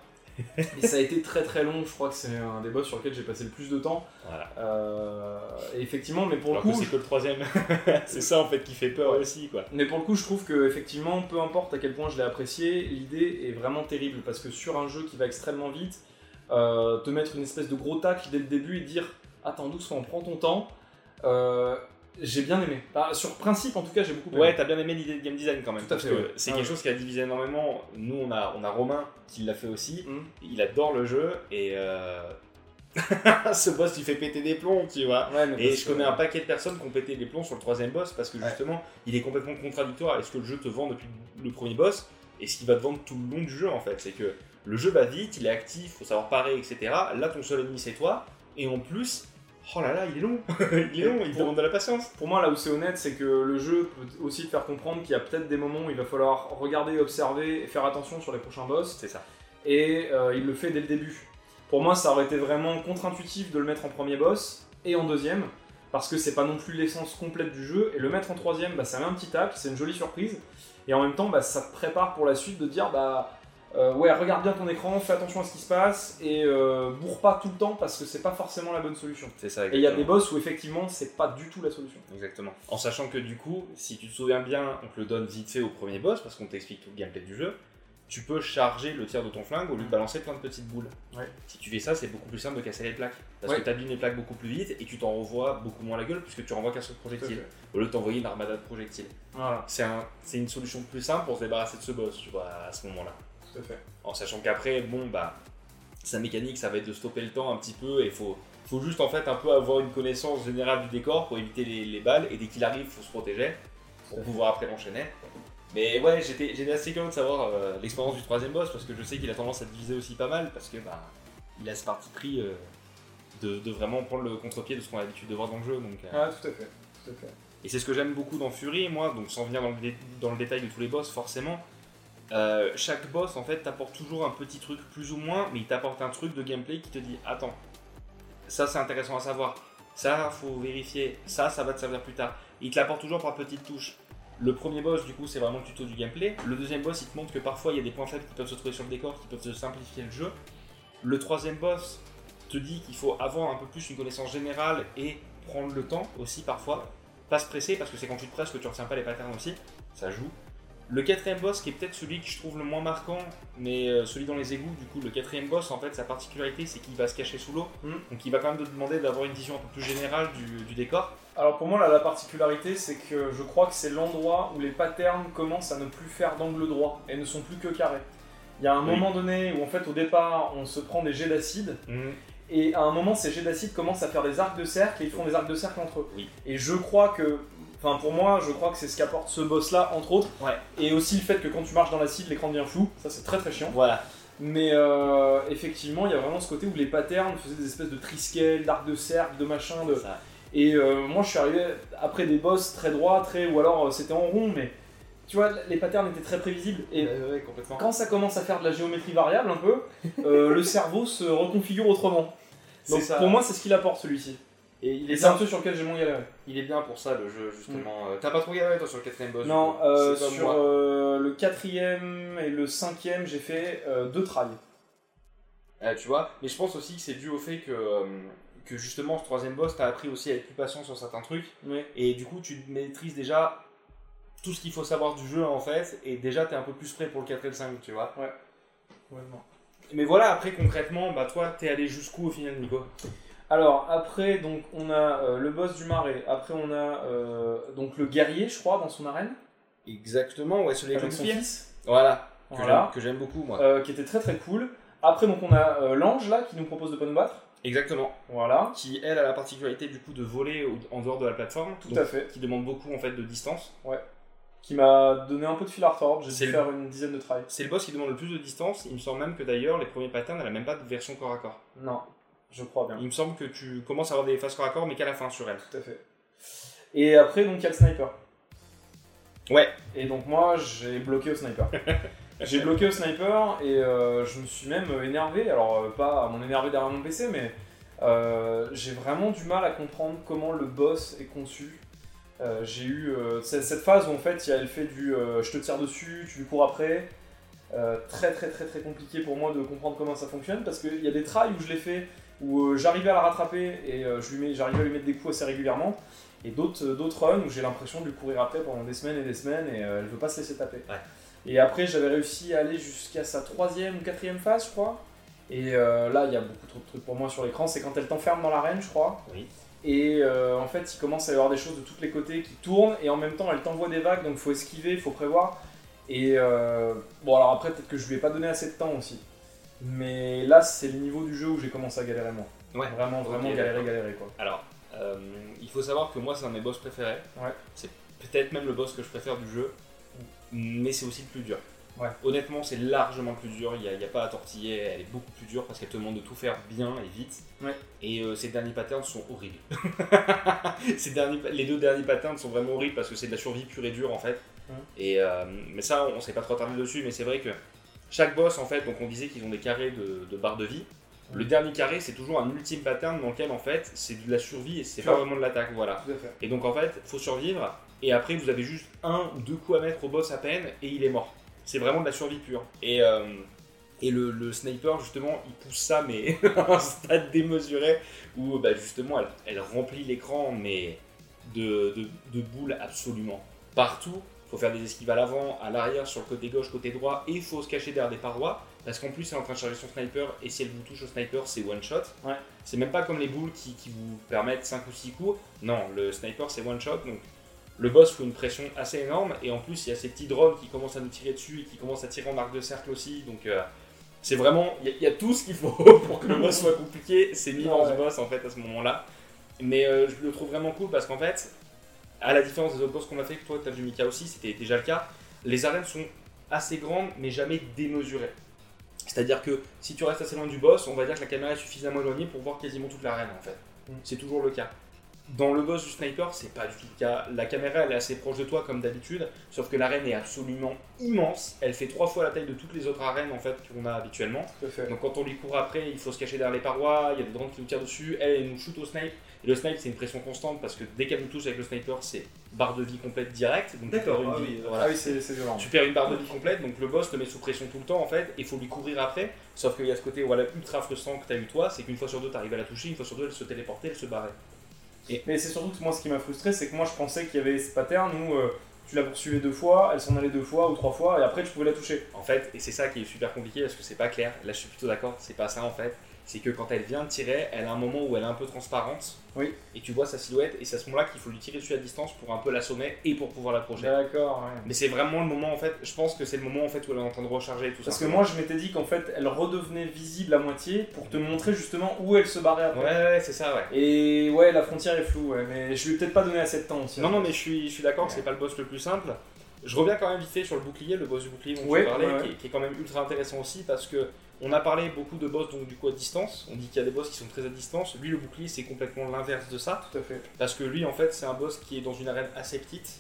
Et ça a été très très long, je crois que c'est un des boss sur lequel j'ai passé le plus de temps. Voilà. Euh, et effectivement, mais pour Alors le coup, c'est que le troisième. c'est ça en fait qui fait peur Ouais. aussi, quoi. Mais pour le coup, je trouve que effectivement, peu importe à quel point je l'ai apprécié, l'idée est vraiment terrible parce que sur un jeu qui va extrêmement vite, euh, te mettre une espèce de gros tacle dès le début et dire attends doucement, prends ton temps. euh, j'ai bien aimé. Bah, sur principe, en tout cas, j'ai beaucoup aimé. Ouais, t'as bien aimé l'idée de game design quand même. Tout à parce fait, que ouais. c'est Ah quelque ouais. chose qui a divisé énormément. Nous, on a, on a Romain qui l'a fait aussi. Mhm. Il adore le jeu et euh, ce boss il fait péter des plombs, tu vois. Ouais, Et je que- connais un paquet de personnes qui ont pété des plombs sur le troisième boss parce que justement, il est complètement contradictoire avec ce que le jeu te vend depuis le premier boss et ce qu'il va te vendre tout le long du jeu en fait. C'est que le jeu va vite, il est actif, faut savoir parer, etc. Là, ton seul ennemi c'est toi, et en plus, oh là là, il est long, il est long, il demande de la patience. Pour moi, là où c'est honnête, c'est que le jeu peut aussi te faire comprendre qu'il y a peut-être des moments où il va falloir regarder, observer et faire attention sur les prochains boss. C'est ça. Et euh, il le fait dès le début. Pour moi, ça aurait été vraiment contre-intuitif de le mettre en premier boss et en deuxième, parce que c'est pas non plus l'essence complète du jeu. Et le mettre en troisième, bah, ça met un petit tac, c'est une jolie surprise. Et en même temps, bah, ça te prépare pour la suite de dire bah euh, ouais, regarde bien ton écran, fais attention à ce qui se passe et euh, bourre pas tout le temps parce que c'est pas forcément la bonne solution. C'est ça. Et il y a des boss où effectivement c'est pas du tout la solution. Exactement. En sachant que du coup, si tu te souviens bien, on te le donne vite fait au premier boss parce qu'on t'explique tout le gameplay du jeu. Tu peux charger le tir de ton flingue au lieu de balancer plein de petites boules. Ouais. Si tu fais ça, c'est beaucoup plus simple de casser les plaques. Parce Ouais. que tu abîmes les plaques beaucoup plus vite et tu t'en renvoies beaucoup moins la gueule puisque tu renvoies qu'un seul projectile. Au lieu de t'envoyer une armada de projectiles. Voilà, C'est un, c'est une solution plus simple pour se débarrasser de ce boss, tu vois, à ce moment-là. Tout à fait. En sachant qu'après, bon, bah, sa mécanique, ça va être de stopper le temps un petit peu et faut, faut juste en fait un peu avoir une connaissance générale du décor pour éviter les, les balles et dès qu'il arrive, faut se protéger pour pouvoir après l'enchaîner. Mais ouais, j'étais j'étais assez curieux de savoir euh, l'expérience du troisième boss parce que je sais qu'il a tendance à diviser aussi pas mal parce que bah, il a ce parti pris euh, de, de vraiment prendre le contre-pied de ce qu'on a l'habitude de voir dans le jeu. Donc, euh, Ah, tout à fait. Tout à fait. et c'est ce que j'aime beaucoup dans Fury, moi, donc sans venir dans le, dé- dans le détail de tous les boss, forcément. Euh, chaque boss, en fait, t'apporte toujours un petit truc, plus ou moins, mais il t'apporte un truc de gameplay qui te dit Attends, ça c'est intéressant à savoir, ça faut vérifier, ça ça va te servir plus tard. Il te l'apporte toujours par petites touches. Le premier boss, du coup, c'est vraiment le tuto du gameplay. Le deuxième boss, il te montre que parfois il y a des points faibles qui peuvent se trouver sur le décor, qui peuvent te simplifier le jeu. Le troisième boss te dit qu'il faut avoir un peu plus une connaissance générale et prendre le temps aussi parfois. Pas se presser parce que c'est quand tu te presses que tu retiens pas les patterns aussi. Ça joue. Le quatrième boss, qui est peut-être celui que je trouve le moins marquant, mais euh, celui dans les égouts, du coup, le quatrième boss, en fait, sa particularité, c'est qu'il va se cacher sous l'eau. Mm. Donc il va quand même te demander d'avoir une vision un peu plus générale du, du décor. Alors pour moi, là, la particularité, c'est que je crois que c'est l'endroit où les patterns commencent à ne plus faire d'angle droit et ne sont plus que carrés. Il y a un Oui. moment donné où en fait au départ on se prend des jets d'acide Mm. et à un moment ces jets d'acide commencent à faire des arcs de cercle et ils font des arcs de cercle entre eux. Oui. Et je crois que, enfin pour moi, je crois que c'est ce qu'apporte ce boss là entre autres. Ouais. Et aussi le fait que quand tu marches dans l'acide, l'écran devient flou, ça c'est très très chiant. Voilà. Mais euh, effectivement, il y a vraiment ce côté où les patterns faisaient des espèces de triscales, d'arcs de cercle, de machin, de, Ça. et euh, moi, je suis arrivé après des boss très droits, très ou alors euh, c'était en rond, mais tu vois, les patterns étaient très prévisibles. Et ouais, complètement. quand ça commence à faire de la géométrie variable un peu, euh, le cerveau se reconfigure autrement. Donc ça. pour moi, c'est ce qu'il apporte celui-ci. Et il est, c'est un truc sur lequel j'ai moins galéré. il est bien pour ça, le jeu, justement. Euh, T'as pas trop galéré, toi, sur le quatrième boss Non, euh, sur euh, le quatrième et le cinquième, j'ai fait euh, deux trails. Euh, tu vois, mais je pense aussi que c'est dû au fait que, que justement ce troisième boss t'as appris aussi à être plus patient sur certains trucs et du coup tu maîtrises déjà tout ce qu'il faut savoir du jeu en fait et déjà t'es un peu plus prêt pour le 4 et le 5 tu vois. Mais voilà après concrètement bah toi t'es allé jusqu'où au final Nico? Alors après, donc on a euh, le boss du marais. Après on a euh, donc le guerrier, je crois, dans son arène Exactement ouais celui avec son fils. Voilà, que Voilà. j'aime- beaucoup moi. Euh, qui était très très cool. Après donc on a l'ange là qui nous propose de pas nous battre. Exactement. Voilà. Qui elle a la particularité du coup de voler en dehors de la plateforme. Tout donc, à fait. Qui demande beaucoup en fait de distance. Qui m'a donné un peu de fil à retordre. J'ai dû le- faire une dizaine de tries. C'est le boss qui demande le plus de distance. Il me semble même que d'ailleurs les premiers patterns elle a même pas de version corps à corps. Non, je crois bien. Il me semble que tu commences à avoir des phases corps à corps, mais qu'à la fin sur elle. Tout à fait. Et après donc il y a le sniper. Ouais. Et donc moi j'ai bloqué au sniper. j'ai bloqué au sniper et euh, je me suis même énervé. Alors euh, pas à m'en énerver derrière mon PC, mais euh, j'ai vraiment du mal à comprendre comment le boss est conçu. Euh, j'ai eu cette phase où en fait il y a le fait du je te tire dessus, tu lui cours après. Très très très très compliqué pour moi de comprendre comment ça fonctionne parce qu'il y a des trails où je l'ai fait où euh, j'arrivais à la rattraper et euh, j'arrivais à lui mettre des coups assez régulièrement et d'autres euh, d'autres runs où j'ai l'impression de lui courir après pendant des semaines et des semaines et elle veut pas se laisser taper. Ouais. Et après j'avais réussi à aller jusqu'à sa troisième ou quatrième phase je crois et euh, là il y a beaucoup trop de trucs pour moi sur l'écran c'est quand elle t'enferme dans l'arène je crois Oui. et euh, en fait il commence à y avoir des choses de tous les côtés qui tournent et en même temps elle t'envoie des vagues donc il faut esquiver, il faut prévoir et euh, bon alors après peut-être que je lui ai pas donné assez de temps aussi mais là c'est le niveau du jeu où j'ai commencé à galérer moi. Ouais. Vraiment, vraiment galérer, galérer quoi. Alors, euh, il faut savoir que moi, c'est un de mes boss préférés. Ouais. C'est peut-être même le boss que je préfère du jeu, mais c'est aussi le plus dur. Ouais. Honnêtement, c'est largement le plus dur. Il n'y a, pas à tortiller. Elle est beaucoup plus dure parce qu'elle te demande de tout faire bien et vite. Ouais. Et euh, ces derniers patterns sont horribles. ces derniers, les deux derniers patterns sont vraiment horribles parce que c'est de la survie pure et dure en fait. Ouais. Et, euh, mais ça, on ne s'est pas trop attardé dessus, mais c'est vrai que chaque boss en fait, donc on disait qu'ils ont des carrés de, de barres de vie. Le dernier carré, c'est toujours un ultime pattern dans lequel en fait c'est de la survie et c'est pas vraiment de l'attaque. Voilà. Tout à fait. Et donc en fait, faut survivre, et après vous avez juste un ou deux coups à mettre au boss à peine, et il est mort. C'est vraiment de la survie pure. Et, euh, et le, le sniper, justement, il pousse ça, mais à un stade démesuré, où bah, justement elle, elle remplit l'écran, mais de, de, de boules absolument. Partout, faut faire des esquives à l'avant, à l'arrière, sur le côté gauche, côté droit, et il faut se cacher derrière des parois, parce qu'en plus elle est en train de charger son sniper, et si elle vous touche au sniper, c'est one shot. Ouais. C'est même pas comme les boules qui, qui vous permettent 5 ou 6 coups. Non, le sniper c'est one shot. Donc le boss fout une pression assez énorme. Et en plus, il y a ces petits drones qui commencent à nous tirer dessus et qui commencent à tirer en arc de cercle aussi. Donc euh, c'est vraiment. Il y, a- il y a tout ce qu'il faut pour que le boss soit compliqué. C'est mis dans ce Ouais. boss en fait à ce moment-là. Mais euh, je le trouve vraiment cool parce qu'en fait, à la différence des autres boss qu'on a fait, que toi tu as vu Mika aussi, c'était déjà le cas. Les arènes sont assez grandes mais jamais démesurées. C'est-à-dire que si tu restes assez loin du boss, on va dire que la caméra est suffisamment éloignée pour voir quasiment toute l'arène en fait. Mm. C'est toujours le cas. Dans le boss du sniper, c'est pas du tout le cas. La caméra elle est assez proche de toi comme d'habitude, sauf que l'arène est absolument immense. Elle fait trois fois la taille de toutes les autres arènes en fait qu'on a habituellement. Donc quand on lui court après, il faut se cacher derrière les parois, il y a des drones qui nous tirent dessus, elle, elle nous shoot au snipe. Et le snipe c'est une pression constante parce que dès qu'elle nous touche avec le sniper, c'est barre de vie complète direct. Donc tu D'accord, ah vie, oui. voilà. Ah oui, c'est c'est violent. Tu perds une barre de vie complète, donc le boss te met sous pression tout le temps en fait, et il faut lui courir après. Sauf qu'il y a ce côté voilà, ultra frustrant que tu as eu toi, c'est qu'une fois sur deux tu arrives à la toucher, une fois sur deux elle se téléportait, elle se barrait. Mais c'est surtout que moi, ce qui m'a frustré, c'est que moi, je pensais qu'il y avait ce pattern où euh, tu la poursuivais deux fois, elle s'en allait deux fois ou trois fois, et après, tu pouvais la toucher. En fait, et c'est ça qui est super compliqué parce que c'est pas clair, là je suis plutôt d'accord, c'est pas ça en fait. C'est que quand elle vient de tirer, elle a un moment où elle est un peu transparente, Oui. et tu vois sa silhouette, et c'est à ce moment-là qu'il faut lui tirer dessus à distance pour un peu l'assommer et pour pouvoir l'approcher. D'accord, ouais. Mais c'est vraiment le moment en fait, je pense que c'est le moment en fait où elle est en train de recharger et tout ça. Parce que moi, je m'étais dit qu'en fait, elle redevenait visible à moitié pour te montrer justement où elle se barrait Ouais, après. ouais, c'est ça, ouais. Et ouais, la frontière est floue, ouais, mais je lui ai peut-être pas donné assez de temps aussi. Non, non, mais je suis, je suis d'accord que c'est pas le boss le plus simple. Je reviens quand même vite fait sur le bouclier, le boss du bouclier dont Ouais, tu parlais, ouais, ouais. Qui, est, qui est quand même ultra intéressant aussi parce que on a parlé beaucoup de boss donc du coup à distance. On dit qu'il y a des boss qui sont très à distance. Lui, le bouclier, c'est complètement l'inverse de ça Tout à fait. parce que lui, en fait, c'est un boss qui est dans une arène assez petite.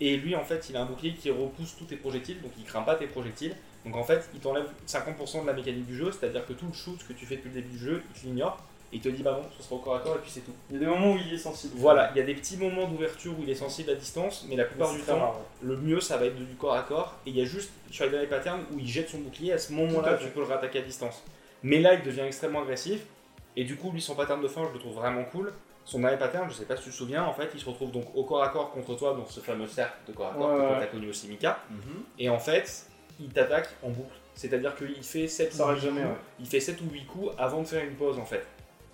Et lui, en fait, il a un bouclier qui repousse tous tes projectiles, donc il craint pas tes projectiles. Donc en fait, il t'enlève 50% de la mécanique du jeu, c'est-à-dire que tout le shoot que tu fais depuis le début du jeu, il te l'ignore. Il te dit, bah non, ce sera au corps à corps et puis c'est tout. Il y a des moments où il est sensible. Voilà, il y a des petits moments d'ouverture où il est sensible à distance, mais la plupart du temps, rare, ouais. le mieux ça va être du corps à corps. Et il y a juste sur les patterns où il jette son bouclier, à ce moment-là tu peux le rattaquer à distance. Mais là il devient extrêmement agressif, et du coup lui son pattern de fin je le trouve vraiment cool. Son dernier pattern, je sais pas si tu te souviens, en fait il se retrouve donc au corps à corps contre toi dans ce fameux cercle de corps à corps Ouais, que ouais. tu as connu aussi Mika. Mhm. Et en fait il t'attaque en boucle. C'est-à-dire qu'il fait 7 Ça ou arrête 8 jamais, coups, ouais. il fait 7 ou 8 coups avant de faire une pause en fait.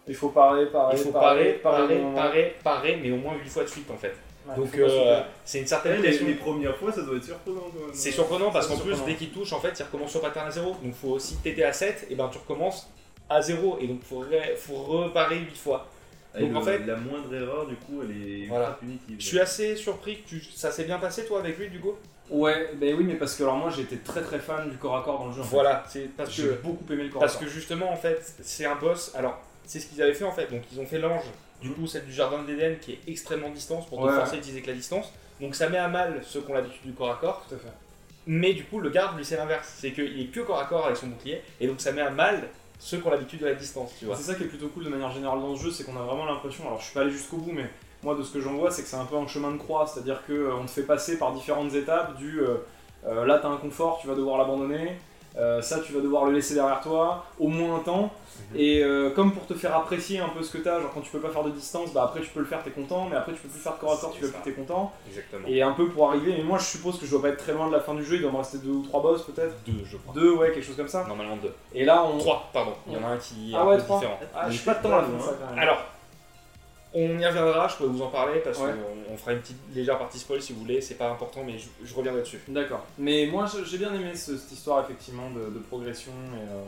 Il faut parer, parer, Il faut parer, parer, parer, parer, parer, mais au moins 8 fois de suite en fait. Ouais, Donc euh, c'est une Ouais, certaine les, pression. les premières fois, ça doit être surprenant. C'est surprenant parce qu'en plus, dès qu'il touche, en fait, il recommence sur pattern à 0. Donc faut aussi t'étais à 7, et ben tu recommences à 0. Et donc faut, faut reparer 8 fois. Et Donc, le- en fait- la moindre erreur, du coup, elle est Voilà. punitive. Je suis assez surpris que tu... ça s'est bien passé toi avec lui, du coup Ouais, ben oui, mais parce que alors moi j'étais très très fan du corps à corps dans le jeu. Voilà, c'est parce J'ai que, beaucoup aimé le corps parce à que corps. justement, en fait, c'est un boss. Alors, c'est ce qu'ils avaient fait en fait. Donc ils ont fait l'ange, du coup, celle du jardin d'Éden qui est extrêmement distance pour te Ouais, forcer à utiliser que la distance. Donc ça met à mal ceux qui ont l'habitude du corps à corps. Tout à fait. Mais du coup, le garde, lui, c'est l'inverse. C'est qu'il est que corps à corps avec son bouclier. Et donc ça met à mal ceux qui ont l'habitude de la distance, tu vois. C'est ça qui est plutôt cool de manière générale dans ce jeu, c'est qu'on a vraiment l'impression, alors je suis pas allé jusqu'au bout, mais moi de ce que j'en vois, c'est que c'est un peu un chemin de croix, c'est-à-dire qu'on te fait passer par différentes étapes du euh, euh, là t'as un confort, tu vas devoir l'abandonner, euh, ça tu vas devoir le laisser derrière toi, au moins un temps, Mhm. et euh, comme pour te faire apprécier un peu ce que t'as, genre quand tu peux pas faire de distance, bah après tu peux le faire, t'es content, mais après tu peux plus faire de corps à corps, tu vas plus, t'es content, Exactement. et un peu pour arriver, mais moi je suppose que je dois pas être très loin de la fin du jeu, il doit me rester deux ou trois boss peut-être, Deux, je crois. deux, ouais, quelque chose comme ça, Normalement deux. et là on... Trois, pardon. Il y en a un qui est Ah un ouais, peu trois. différent. Ah, je suis pas de temps à la fin de ça quand même. Alors, on y reviendra, je pourrais vous en parler parce Ouais. qu'on on fera une petite légère partie spoil si vous voulez, c'est pas important, mais je, je reviendrai dessus. D'accord. Mais moi, j'ai bien aimé ce- cette histoire, effectivement, de, de progression. Et, euh,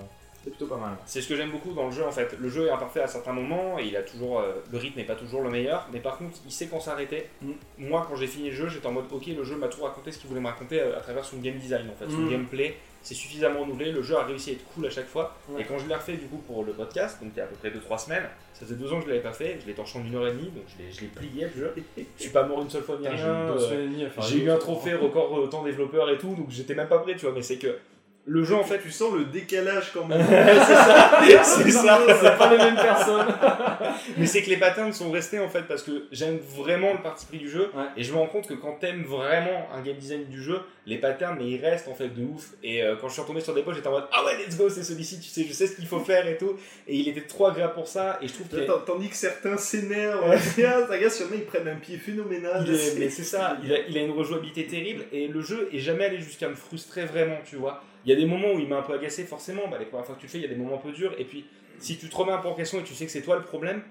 C'est plutôt pas mal. C'est ce que j'aime beaucoup dans le jeu en fait. Le jeu est imparfait à certains moments et il a toujours euh, le rythme n'est pas toujours le meilleur, mais par contre il sait quand s'arrêter. Mm. Moi quand j'ai fini le jeu, j'étais en mode ok le jeu m'a tout raconté ce qu'il voulait me raconter à, à travers son game design en fait, son Mm. gameplay. C'est suffisamment renouvelé, le jeu a réussi à être cool à chaque fois. Ouais. Et quand je l'ai refait du coup pour le podcast, donc il y a à peu près 2-3 semaines, ça faisait deux ans que je l'avais pas fait, je l'ai torché en une heure et demie, donc je l'ai- plié le jeu. Je suis pas mort une seule fois ni rien. euh, J'ai eu un trophée record euh, temps développeur et tout, donc j'étais même pas prêt, tu vois, mais c'est que le jeu en fait. tu sens le décalage quand même. c'est ça, c'est ça. C'est pas les mêmes personnes. Mais c'est que les patterns sont restés en fait parce que j'aime vraiment le parti pris du jeu Ouais. et je me rends compte que quand t'aimes vraiment un game design du jeu, les patterns mais ils restent en fait de ouf. Et euh, quand je suis retombé sur des posts, j'étais en mode ah ouais let's go c'est celui-ci, tu sais je sais ce qu'il faut faire et tout. Et il était trop agréable pour ça et je trouve est- Tandis que certains s'énervent, ça gars, sûrement ils prennent un pied phénoménal. est- mais c'est ça, il a, il a une rejouabilité terrible et le jeu est jamais allé jusqu'à me frustrer vraiment, tu vois. Il y a des moments où il m'a un peu agacé, forcément, bah, les premières fois que tu le fais, il y a des moments un peu durs, et puis si tu te remets un peu en question et tu sais que c'est toi le problème,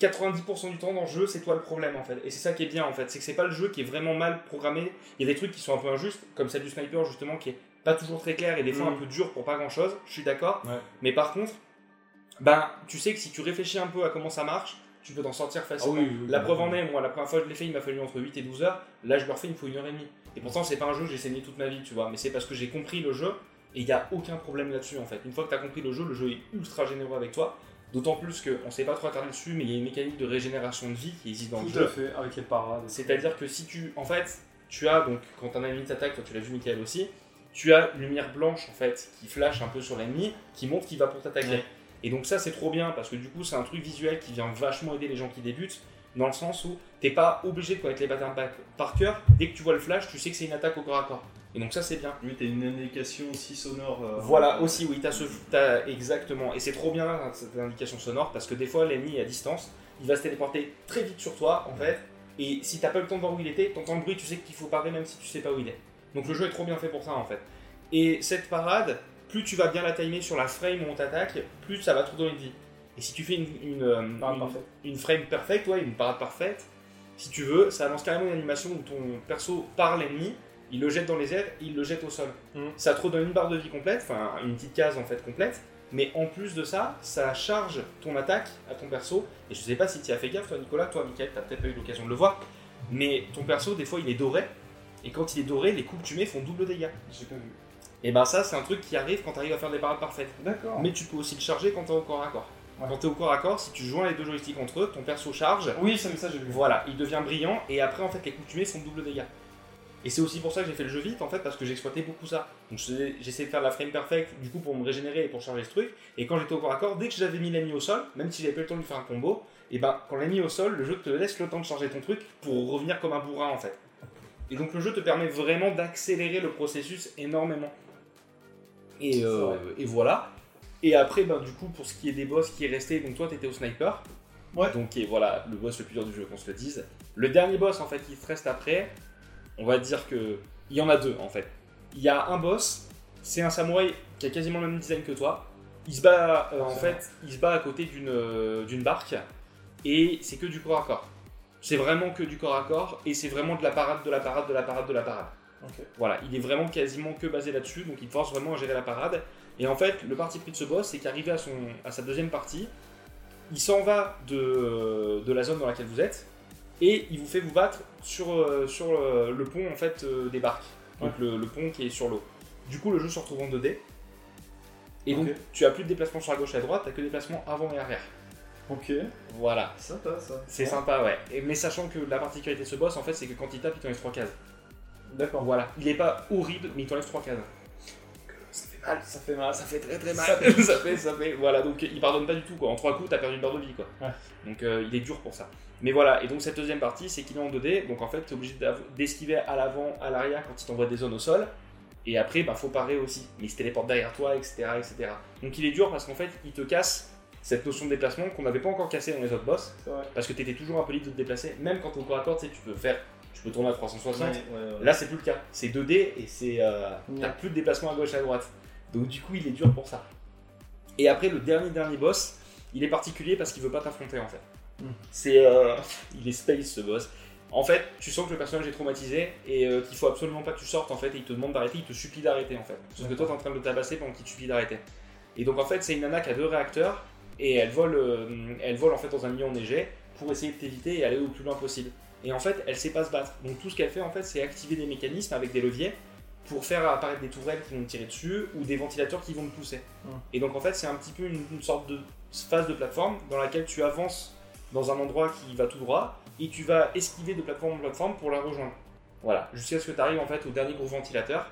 90% du temps dans le jeu, c'est toi le problème en fait. Et c'est ça qui est bien en fait, c'est que c'est pas le jeu qui est vraiment mal programmé. Il y a des trucs qui sont un peu injustes, comme celle du sniper justement, qui est pas toujours très clair et des fois Mhm. un peu dur pour pas grand chose, je suis d'accord. Ouais. Mais par contre, ben, tu sais que si tu réfléchis un peu à comment ça marche, tu peux t'en sortir Ah facilement. oui, oui, oui. La preuve en est, moi, la première fois que je l'ai fait, il m'a fallu entre 8 et 12 heures. Là, je le refais, il me faut une heure et demie. Et pourtant, c'est pas un jeu que j'ai saigné toute ma vie, tu vois. Mais c'est parce que j'ai compris le jeu et il n'y a aucun problème là-dessus, en fait. Une fois que tu as compris le jeu, le jeu est ultra généreux avec toi. D'autant plus qu'on s'est pas trop attardé dessus, mais il y a une mécanique de régénération de vie qui existe dans le Tout jeu. à fait, avec les parades. C'est-à-dire que si tu. En fait, tu as donc, quand un ennemi t'attaque, toi tu l'as vu, Michael aussi, tu as une lumière blanche en fait qui flash un peu sur l'ennemi, qui montre qu'il va pour t'attaquer. Ouais. Et donc, ça c'est trop bien parce que du coup, c'est un truc visuel qui vient vachement aider les gens qui débutent, dans le sens où t'es pas obligé de connaître les patterns par- par cœur. Dès que tu vois le flash, tu sais que c'est une attaque au corps à corps. Et donc, ça c'est bien. Oui, t'as une indication aussi sonore. euh, Voilà, aussi, oui, t'as ce. T'as, exactement. Et c'est trop bien hein, cette indication sonore parce que des fois, l'ennemi est à distance, il va se téléporter très vite sur toi, en fait. Et si t'as pas le temps de voir où il était, t'entends le bruit, tu sais qu'il faut parer même si tu sais pas où il est. Donc le jeu est trop bien fait pour ça, en fait. Et cette parade, plus tu vas bien la timer sur la frame où on t'attaque, plus ça va te redonner de vie. Et si tu fais une, une, euh, une- une frame parfaite, ouais, une parade parfaite, si tu veux, ça lance carrément une animation où ton perso part l'ennemi, il le jette dans les airs, il le jette au sol. Mhm. Ça te redonne une barre de vie complète, enfin une petite case en fait complète, mais en plus de ça, ça charge ton attaque à ton perso. Et je sais pas si tu as fait gaffe, toi Nicolas, toi Michael, t'as peut-être pas eu l'occasion de le voir, mais ton perso, des fois, il est doré, et quand il est doré, les coups que tu mets font double dégâts. J'ai pas vu. Et ben ça, c'est un truc qui arrive quand tu arrives à faire des parades parfaites. D'accord. Mais tu peux aussi le charger quand t'es au corps à corps. Ouais. Quand t'es au corps à corps, si tu joins les deux joysticks entre eux, ton perso charge, Oui, ça, ça j'ai vu. voilà, il devient brillant et après en fait les coups tu mets font double dégâts. Et c'est aussi pour ça que j'ai fait le jeu vite en fait parce que j'exploitais beaucoup ça. Donc j'essayais de faire la frame perfect du coup pour me régénérer et pour charger ce truc. Et quand j'étais au corps à corps, dès que j'avais mis l'ennemi au sol, même si j'avais pas le temps de lui faire un combo, et ben quand l'ennemi est au sol, le jeu te laisse le temps de charger ton truc pour revenir comme un bourrin en fait. Et donc le jeu te permet vraiment d'accélérer le processus énormément. Et, euh, et voilà. Et après, ben, du coup, pour ce qui est des boss qui est resté, donc toi t'étais au sniper. Ouais. Donc et voilà, le boss le plus dur du jeu, qu'on se le dise. Le dernier boss en fait qui te reste après, on va dire que il y en a deux en fait. Il y a un boss, c'est un samouraï qui a quasiment le même design que toi. Il se bat euh, en fait, il se bat à côté d'une euh, d'une barque et c'est que du corps à corps. C'est vraiment que du corps à corps et c'est vraiment de la parade, de la parade, de la parade, de la parade. Voilà, il est vraiment quasiment que basé là-dessus, donc il force vraiment à gérer la parade. Et en fait, le parti pris de ce boss, c'est qu'arrivé à, son, à sa deuxième partie, il s'en va de, de la zone dans laquelle vous êtes, et il vous fait vous battre sur, euh, sur euh, le pont en fait euh, des barques. Donc le, le pont qui est sur l'eau. Du coup, le jeu se retrouve en 2D. Et donc, tu as plus de déplacement sur la gauche et à droite, tu que des déplacements avant et arrière. Ok. Voilà. Sympa ça. C'est sympa, ouais. Et, mais sachant que la particularité de ce boss, en fait, c'est que quand il tape, il t'enlève 3 cases. D'accord. Voilà. Il est pas horrible, mais il t'enlève 3 cases. Ça fait mal. Ça fait mal. Ça fait très très mal. Ça Ça fait, ça fait, Voilà, donc il pardonne pas du tout quoi. En 3 coups, t'as perdu une barre de vie quoi. Ouais. Donc euh, il est dur pour ça. Mais voilà, et donc cette deuxième partie, c'est qu'il est en 2D, donc en fait, t'es obligé d'esquiver à l'avant, à l'arrière quand il t'envoie des zones au sol. Et après, bah faut parer aussi. Mais il se téléporte derrière toi, etc. etc. Donc il est dur parce qu'en fait, il te casse cette notion de déplacement qu'on n'avait pas encore cassé dans les autres boss. Parce que t'étais toujours un peu libre de te déplacer. Même quand au corps à corps, tu sais, tu peux faire. Tu peux tourner à 360. Ouais, ouais, ouais. Là, c'est plus le cas. C'est 2D et c'est euh, Ouais. t'as plus de déplacement à gauche et à droite. Donc du coup, il est dur pour ça. Et après, le dernier dernier boss, il est particulier parce qu'il veut pas t'affronter en fait. Mm. C'est euh, il est space ce boss. En fait, tu sens que le personnage est traumatisé et euh, qu'il faut absolument pas que tu sortes en fait. Et il te demande d'arrêter, il te supplie d'arrêter en fait. Sauf que toi, t'es en train de le tabasser pendant qu'il te supplie d'arrêter. Et donc en fait, c'est une nana qui a deux réacteurs et elle vole, euh, elle vole en fait dans un milieu enneigé pour essayer de t'éviter et aller au plus loin possible. Et en fait, elle sait pas se battre. Donc tout ce qu'elle fait en fait, c'est activer des mécanismes avec des leviers pour faire apparaître des tourelles qui vont tirer dessus ou des ventilateurs qui vont te pousser. Et donc en fait, c'est un petit peu une, une sorte de phase de plateforme dans laquelle tu avances dans un endroit qui va tout droit et tu vas esquiver de plateforme en plateforme pour la rejoindre. Voilà, jusqu'à ce que tu arrives en fait au dernier gros ventilateur,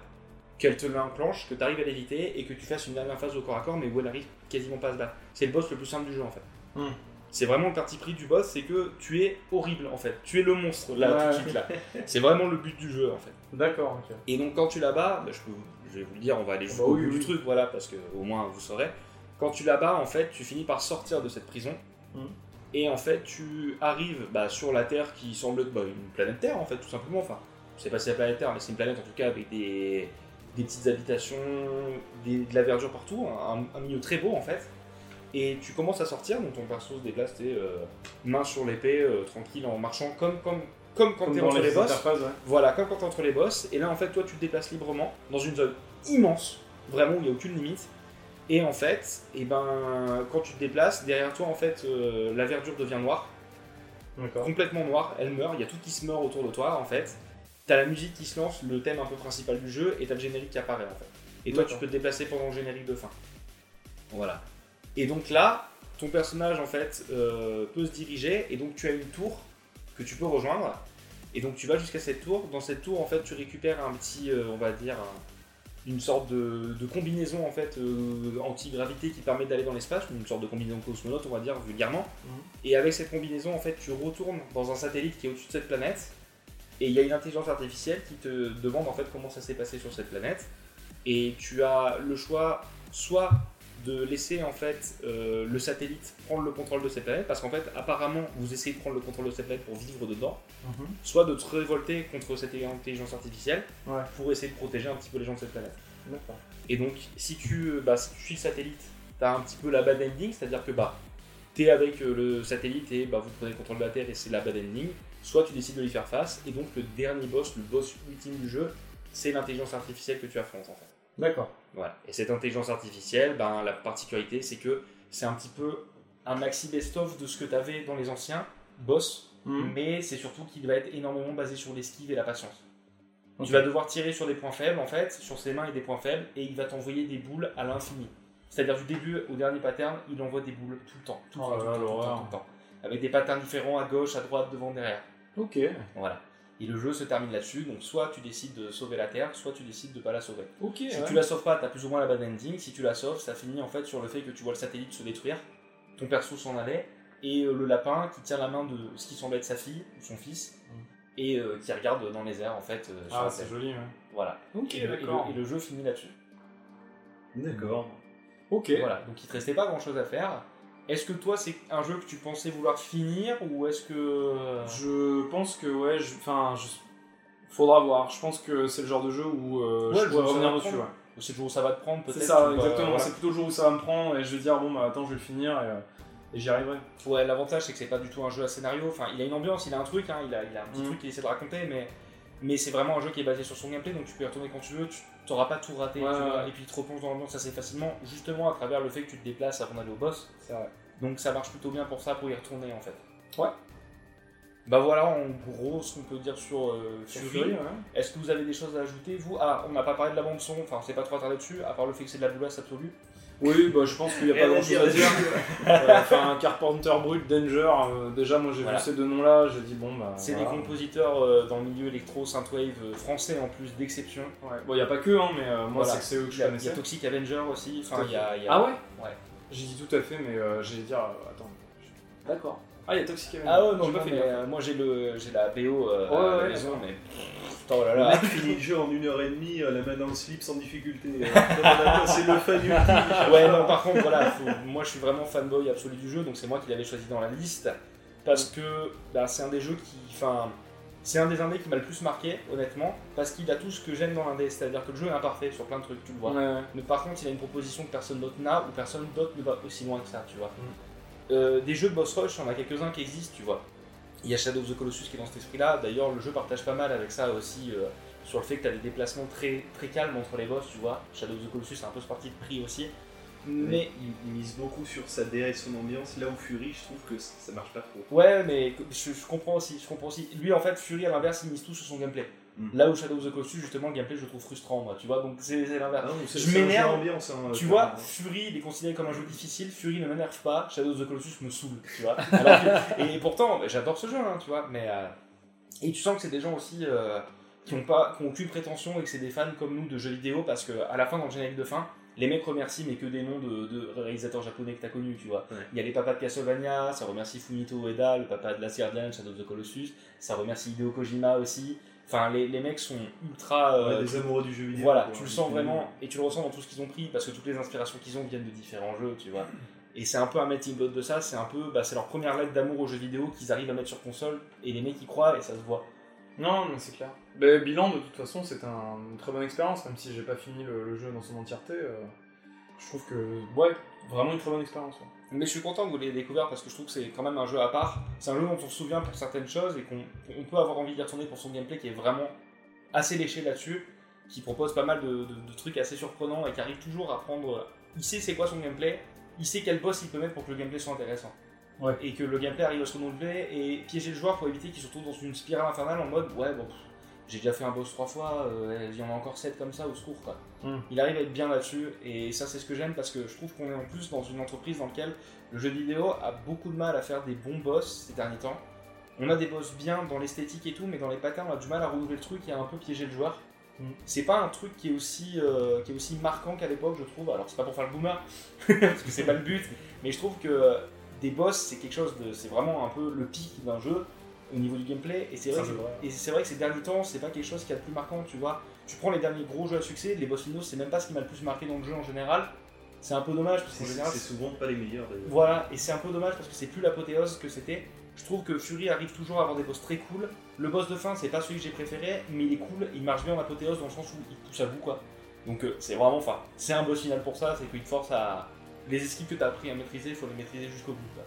qu'elle te l'enclenche, que tu arrives à l'éviter et que tu fasses une dernière phase au corps à corps mais où elle arrive quasiment pas à se battre. C'est le boss le plus simple du jeu en fait. Hmm. C'est vraiment le parti pris du boss, c'est que tu es horrible en fait. Tu es le monstre là Ouais. tout de suite là. C'est vraiment le but du jeu en fait. D'accord. Et donc quand tu la bats, bah, je, peux, je vais vous le dire, on va aller jusqu'au bah oui, bout du truc, voilà, parce que au moins vous saurez. Quand tu la bats, en fait, tu finis par sortir de cette prison. Mhm. Et en fait, tu arrives bah, sur la Terre qui semble être bah, une planète Terre, en fait, tout simplement. Enfin, sais pas si c'est la planète Terre, mais c'est une planète en tout cas avec des, des petites habitations, des- de la verdure partout, un, un milieu très beau en fait. Et tu commences à sortir, donc ton perso se déplace, t'es euh, main sur l'épée, euh, tranquille, en marchant comme, comme, comme quand t'es entre les les boss. ouais. Voilà, comme quand t'es entre les boss, et là en fait toi tu te déplaces librement dans une zone immense, vraiment où il n'y a aucune limite. Et en fait, et ben, quand tu te déplaces, derrière toi en fait euh, la verdure devient noire, complètement noire, elle meurt, il y a tout qui se meurt autour de toi en fait. T'as la musique qui se lance, le thème un peu principal du jeu, et t'as le générique qui apparaît en fait. Et toi tu peux te déplacer pendant le générique de fin. Voilà. Et donc là, ton personnage en fait euh, peut se diriger, et donc tu as une tour que tu peux rejoindre. Et donc tu vas jusqu'à cette tour. Dans cette tour, en fait, tu récupères un petit, euh, on va dire, un- une sorte de, de combinaison en fait euh, anti-gravité qui permet d'aller dans l'espace, une sorte de combinaison cosmonaute, on va dire vulgairement. Mhm. Et avec cette combinaison, en fait, tu retournes dans un satellite qui est au-dessus de cette planète. Et il y a une intelligence artificielle qui te demande en fait comment ça s'est passé sur cette planète. Et tu as le choix soit de laisser en fait euh, le satellite prendre le contrôle de cette planète, parce qu'en fait apparemment vous essayez de prendre le contrôle de cette planète pour vivre dedans, Mhm. soit de te révolter contre cette intelligence artificielle Ouais. pour essayer de protéger un petit peu les gens de cette planète. Et donc si tu, euh, bah, si tu suis le satellite, tu as un petit peu la bad ending, c'est-à-dire que bah, tu es avec euh, le satellite et bah, vous prenez le contrôle de la Terre et c'est la bad ending, soit tu décides de lui faire face, et donc le dernier boss, le boss ultime du jeu, c'est l'intelligence artificielle que tu affrontes en fait. D'accord. Voilà. Et cette intelligence artificielle, ben, la particularité, c'est que c'est un petit peu un maxi best-of de ce que tu avais dans les anciens boss, Mhm. mais c'est surtout qu'il va être énormément basé sur l'esquive et la patience. Tu vas devoir tirer sur des points faibles, en fait, sur ses mains et des points faibles, et il va t'envoyer des boules à l'infini. C'est-à-dire du début au dernier pattern, il envoie des boules tout le temps. Tout le Oh là tout là, tout temps, tout le temps. Avec des patterns différents à gauche, à droite, devant, derrière. Ok. Voilà. Et le jeu se termine là-dessus, donc soit tu décides de sauver la Terre, soit tu décides de pas la sauver. Ok. Si ouais. tu la sauves pas, t'as plus ou moins la bad ending. Si tu la sauves, ça finit en fait sur le fait que tu vois le satellite se détruire, ton perso s'en allait, et euh, le lapin qui tient la main de ce qui semble être sa fille ou son fils, Mm. et euh, qui regarde dans les airs en fait. euh, Ah, c'est joli, ouais. Voilà. Ok, et, le, et le- d'accord. et le jeu finit là-dessus. D'accord. Ok. Voilà. Donc il te restait pas grand-chose à faire. Est-ce que toi c'est un jeu que tu pensais vouloir finir ou est-ce que Je pense que, ouais, je... enfin, je... faudra voir. Je pense que c'est le genre de jeu où euh, Ouais, je pourrais revenir dessus, ouais. c'est le jour où ça va te prendre peut-être C'est ça, exactement. voilà. C'est plutôt le jour où ça va me prendre et je vais dire, bon, bah attends, je vais le finir et, euh, et j'y arriverai. Ouais, l'avantage c'est que c'est pas du tout un jeu à scénario. Enfin, il a une ambiance, il a un truc, hein, il, a, il a un petit Mm. truc qu'il essaie de raconter, mais, mais c'est vraiment un jeu qui est basé sur son gameplay, donc tu peux y retourner quand tu veux, tu t'auras pas tout raté, Ouais, tu vois, ouais. et puis tu te replonges dans l'ambiance assez facilement, justement à travers le fait que tu te déplaces avant d'aller au boss. C'est vrai. Donc ça marche plutôt bien pour ça, pour y retourner en fait. Ouais. Bah voilà en gros ce qu'on peut dire sur euh, Fury. Fury, ouais. Est-ce que vous avez des choses à ajouter vous? Ah, on n'a pas parlé de la bande son, enfin on s'est pas trop attardé dessus, à part le fait que c'est de la boulasse absolue. Oui, bah, je pense qu'il n'y a pas grand chose à dire. Euh, Enfin, Carpenter Brut, Danger, euh, déjà, moi j'ai Voilà. vu ces deux noms-là, j'ai dit, bon, bah. C'est voilà. des compositeurs euh, dans le milieu électro, synthwave euh, français en plus d'exception. Ouais. Bon, il n'y a pas que, hein, mais moi Voilà. c'est que c'est eux que je a, il y connaissais. a Toxic Avenger aussi, enfin Tout à il y a, il y a- Ah ouais Ouais. J'ai dit tout à fait, mais euh, j'allais dire. attends. D'accord. Ah, il y a Toxic Avenger. Ah ouais, non, J'ai non, pas fait mais euh, moi j'ai le j'ai la BO euh, Ouais, à la maison, mais putain, oh là Le là. mec finit le jeu en une heure et demie, euh, la main dans le slip sans difficulté. Euh, passé le fan ultime. Ouais, non, par contre, voilà, faut- moi je suis vraiment fanboy absolu du jeu, donc c'est moi qui l'avais choisi dans la liste. Parce que bah, c'est un des jeux qui. Enfin, c'est un des indés qui m'a le plus marqué, honnêtement, parce qu'il a tout ce que j'aime dans l'indé, c'est-à-dire que le jeu est imparfait sur plein de trucs, tu le vois. Ouais, ouais. Mais par contre, il a une proposition que personne d'autre n'a, ou personne d'autre ne va aussi loin que ça, tu vois. Mm. Euh, des jeux de boss rush, il y en a quelques-uns qui existent, tu vois. Il y a Shadow of the Colossus qui est dans cet esprit-là. D'ailleurs, le jeu partage pas mal avec ça aussi, euh, sur le fait que tu as des déplacements très, très calmes entre les boss, tu vois. Shadow of the Colossus, c'est un peu ce parti de prix aussi. Mais il, il mise beaucoup sur sa DA et son ambiance, là où Fury, je trouve que ça, ça marche pas trop. ouais, mais je, je comprends aussi, je comprends aussi. Lui en fait, Fury à l'inverse, il mise tout sur son gameplay. Mm. Là où Shadow of the Colossus, justement, le gameplay je le trouve frustrant, moi, tu vois. Donc c'est l'inverse. Ah Je m'énerve. hein, Tu vois, Fury, il est considéré comme un jeu difficile. Fury ne m'énerve pas. Shadow of the Colossus me saoule, tu vois. Alors que- et pourtant, bah, j'adore ce jeu, hein, tu vois. Mais euh, et tu sens que c'est des gens aussi euh, qui ont pas, qui ont aucune prétention et que c'est des fans comme nous de jeux vidéo parce que à la fin, dans le générique de fin, les mecs remercient mais que des noms de, de réalisateurs japonais que t'as connus, tu vois. Ouais. Il y a les papas de Castlevania, ça remercie Fumito Ueda, le papa de Last Guardian, Shadow of the Colossus. Ça remercie Hideo Kojima aussi. Enfin, les, les mecs sont ultra. euh, Ouais, des amoureux du jeu vidéo. voilà, quoi. tu le sens Depuis- vraiment et tu le ressens dans tout ce qu'ils ont pris parce que toutes les inspirations qu'ils ont viennent de différents jeux, tu vois. Et c'est un peu un melting pot de ça, c'est un peu, bah, c'est leur première lettre d'amour aux jeux vidéo qu'ils arrivent à mettre sur console et les mecs y croient et ça se voit. Non, mais c'est clair. Mais bilan, de toute façon, un- une très bonne expérience, même si j'ai pas fini le, le jeu dans son entièreté. euh, je trouve que, ouais, vraiment une très bonne expérience. ouais. Mais je suis content que vous l'ayez découvert parce que je trouve que c'est quand même un jeu à part. C'est un jeu dont on se souvient pour certaines choses et qu'on on peut avoir envie d'y retourner pour son gameplay qui est vraiment assez léché là-dessus, qui propose pas mal de, de- de trucs assez surprenants et qui arrive toujours à prendre. Il sait c'est quoi son gameplay, il sait quel boss il peut mettre pour que le gameplay soit intéressant. Ouais. Et que le gameplay arrive à se renouveler et piéger le joueur pour éviter qu'il se retrouve dans une spirale infernale en mode ouais, bon, j'ai déjà fait un boss trois fois, euh, il y en a encore sept comme ça au secours quoi. Hmm. Il arrive à être bien là-dessus et ça c'est ce que j'aime parce que je trouve qu'on est en plus dans une entreprise dans laquelle le jeu vidéo a beaucoup de mal à faire des bons boss ces derniers temps. On a des boss bien dans l'esthétique et tout, mais dans les patterns, on a du mal à renouveler le truc et à un peu piéger le joueur. Mm. C'est pas un truc qui est aussi, euh, qui est aussi marquant qu'à l'époque, je trouve. Alors, c'est pas pour faire le boomer, parce que c'est pas le but, mais je trouve que euh, des boss, c'est quelque chose de. C'est vraiment un peu le pic d'un jeu au niveau du gameplay. Et c'est vrai, que- c'est vrai. et c'est vrai que ces derniers temps, c'est pas quelque chose qui a le plus marquant, tu vois. Tu prends les derniers gros jeux à succès, les boss finaux, c'est même pas ce qui m'a le plus marqué dans le jeu en général. C'est un peu dommage, parce qu'en C'est général, c'est souvent pas les meilleurs d'ailleurs. voilà, et c'est un peu dommage parce que c'est plus l'apothéose que c'était. Je trouve que Fury arrive toujours à avoir des boss très cool. Le boss de fin, c'est pas celui que j'ai préféré, mais il est cool, il marche bien en apothéose dans le sens où il pousse à bout quoi. Donc euh, c'est vraiment, enfin, c'est un boss final pour ça, c'est qu'il te force à. Les esquives que tu as appris à maîtriser, il faut les maîtriser jusqu'au bout. quoi.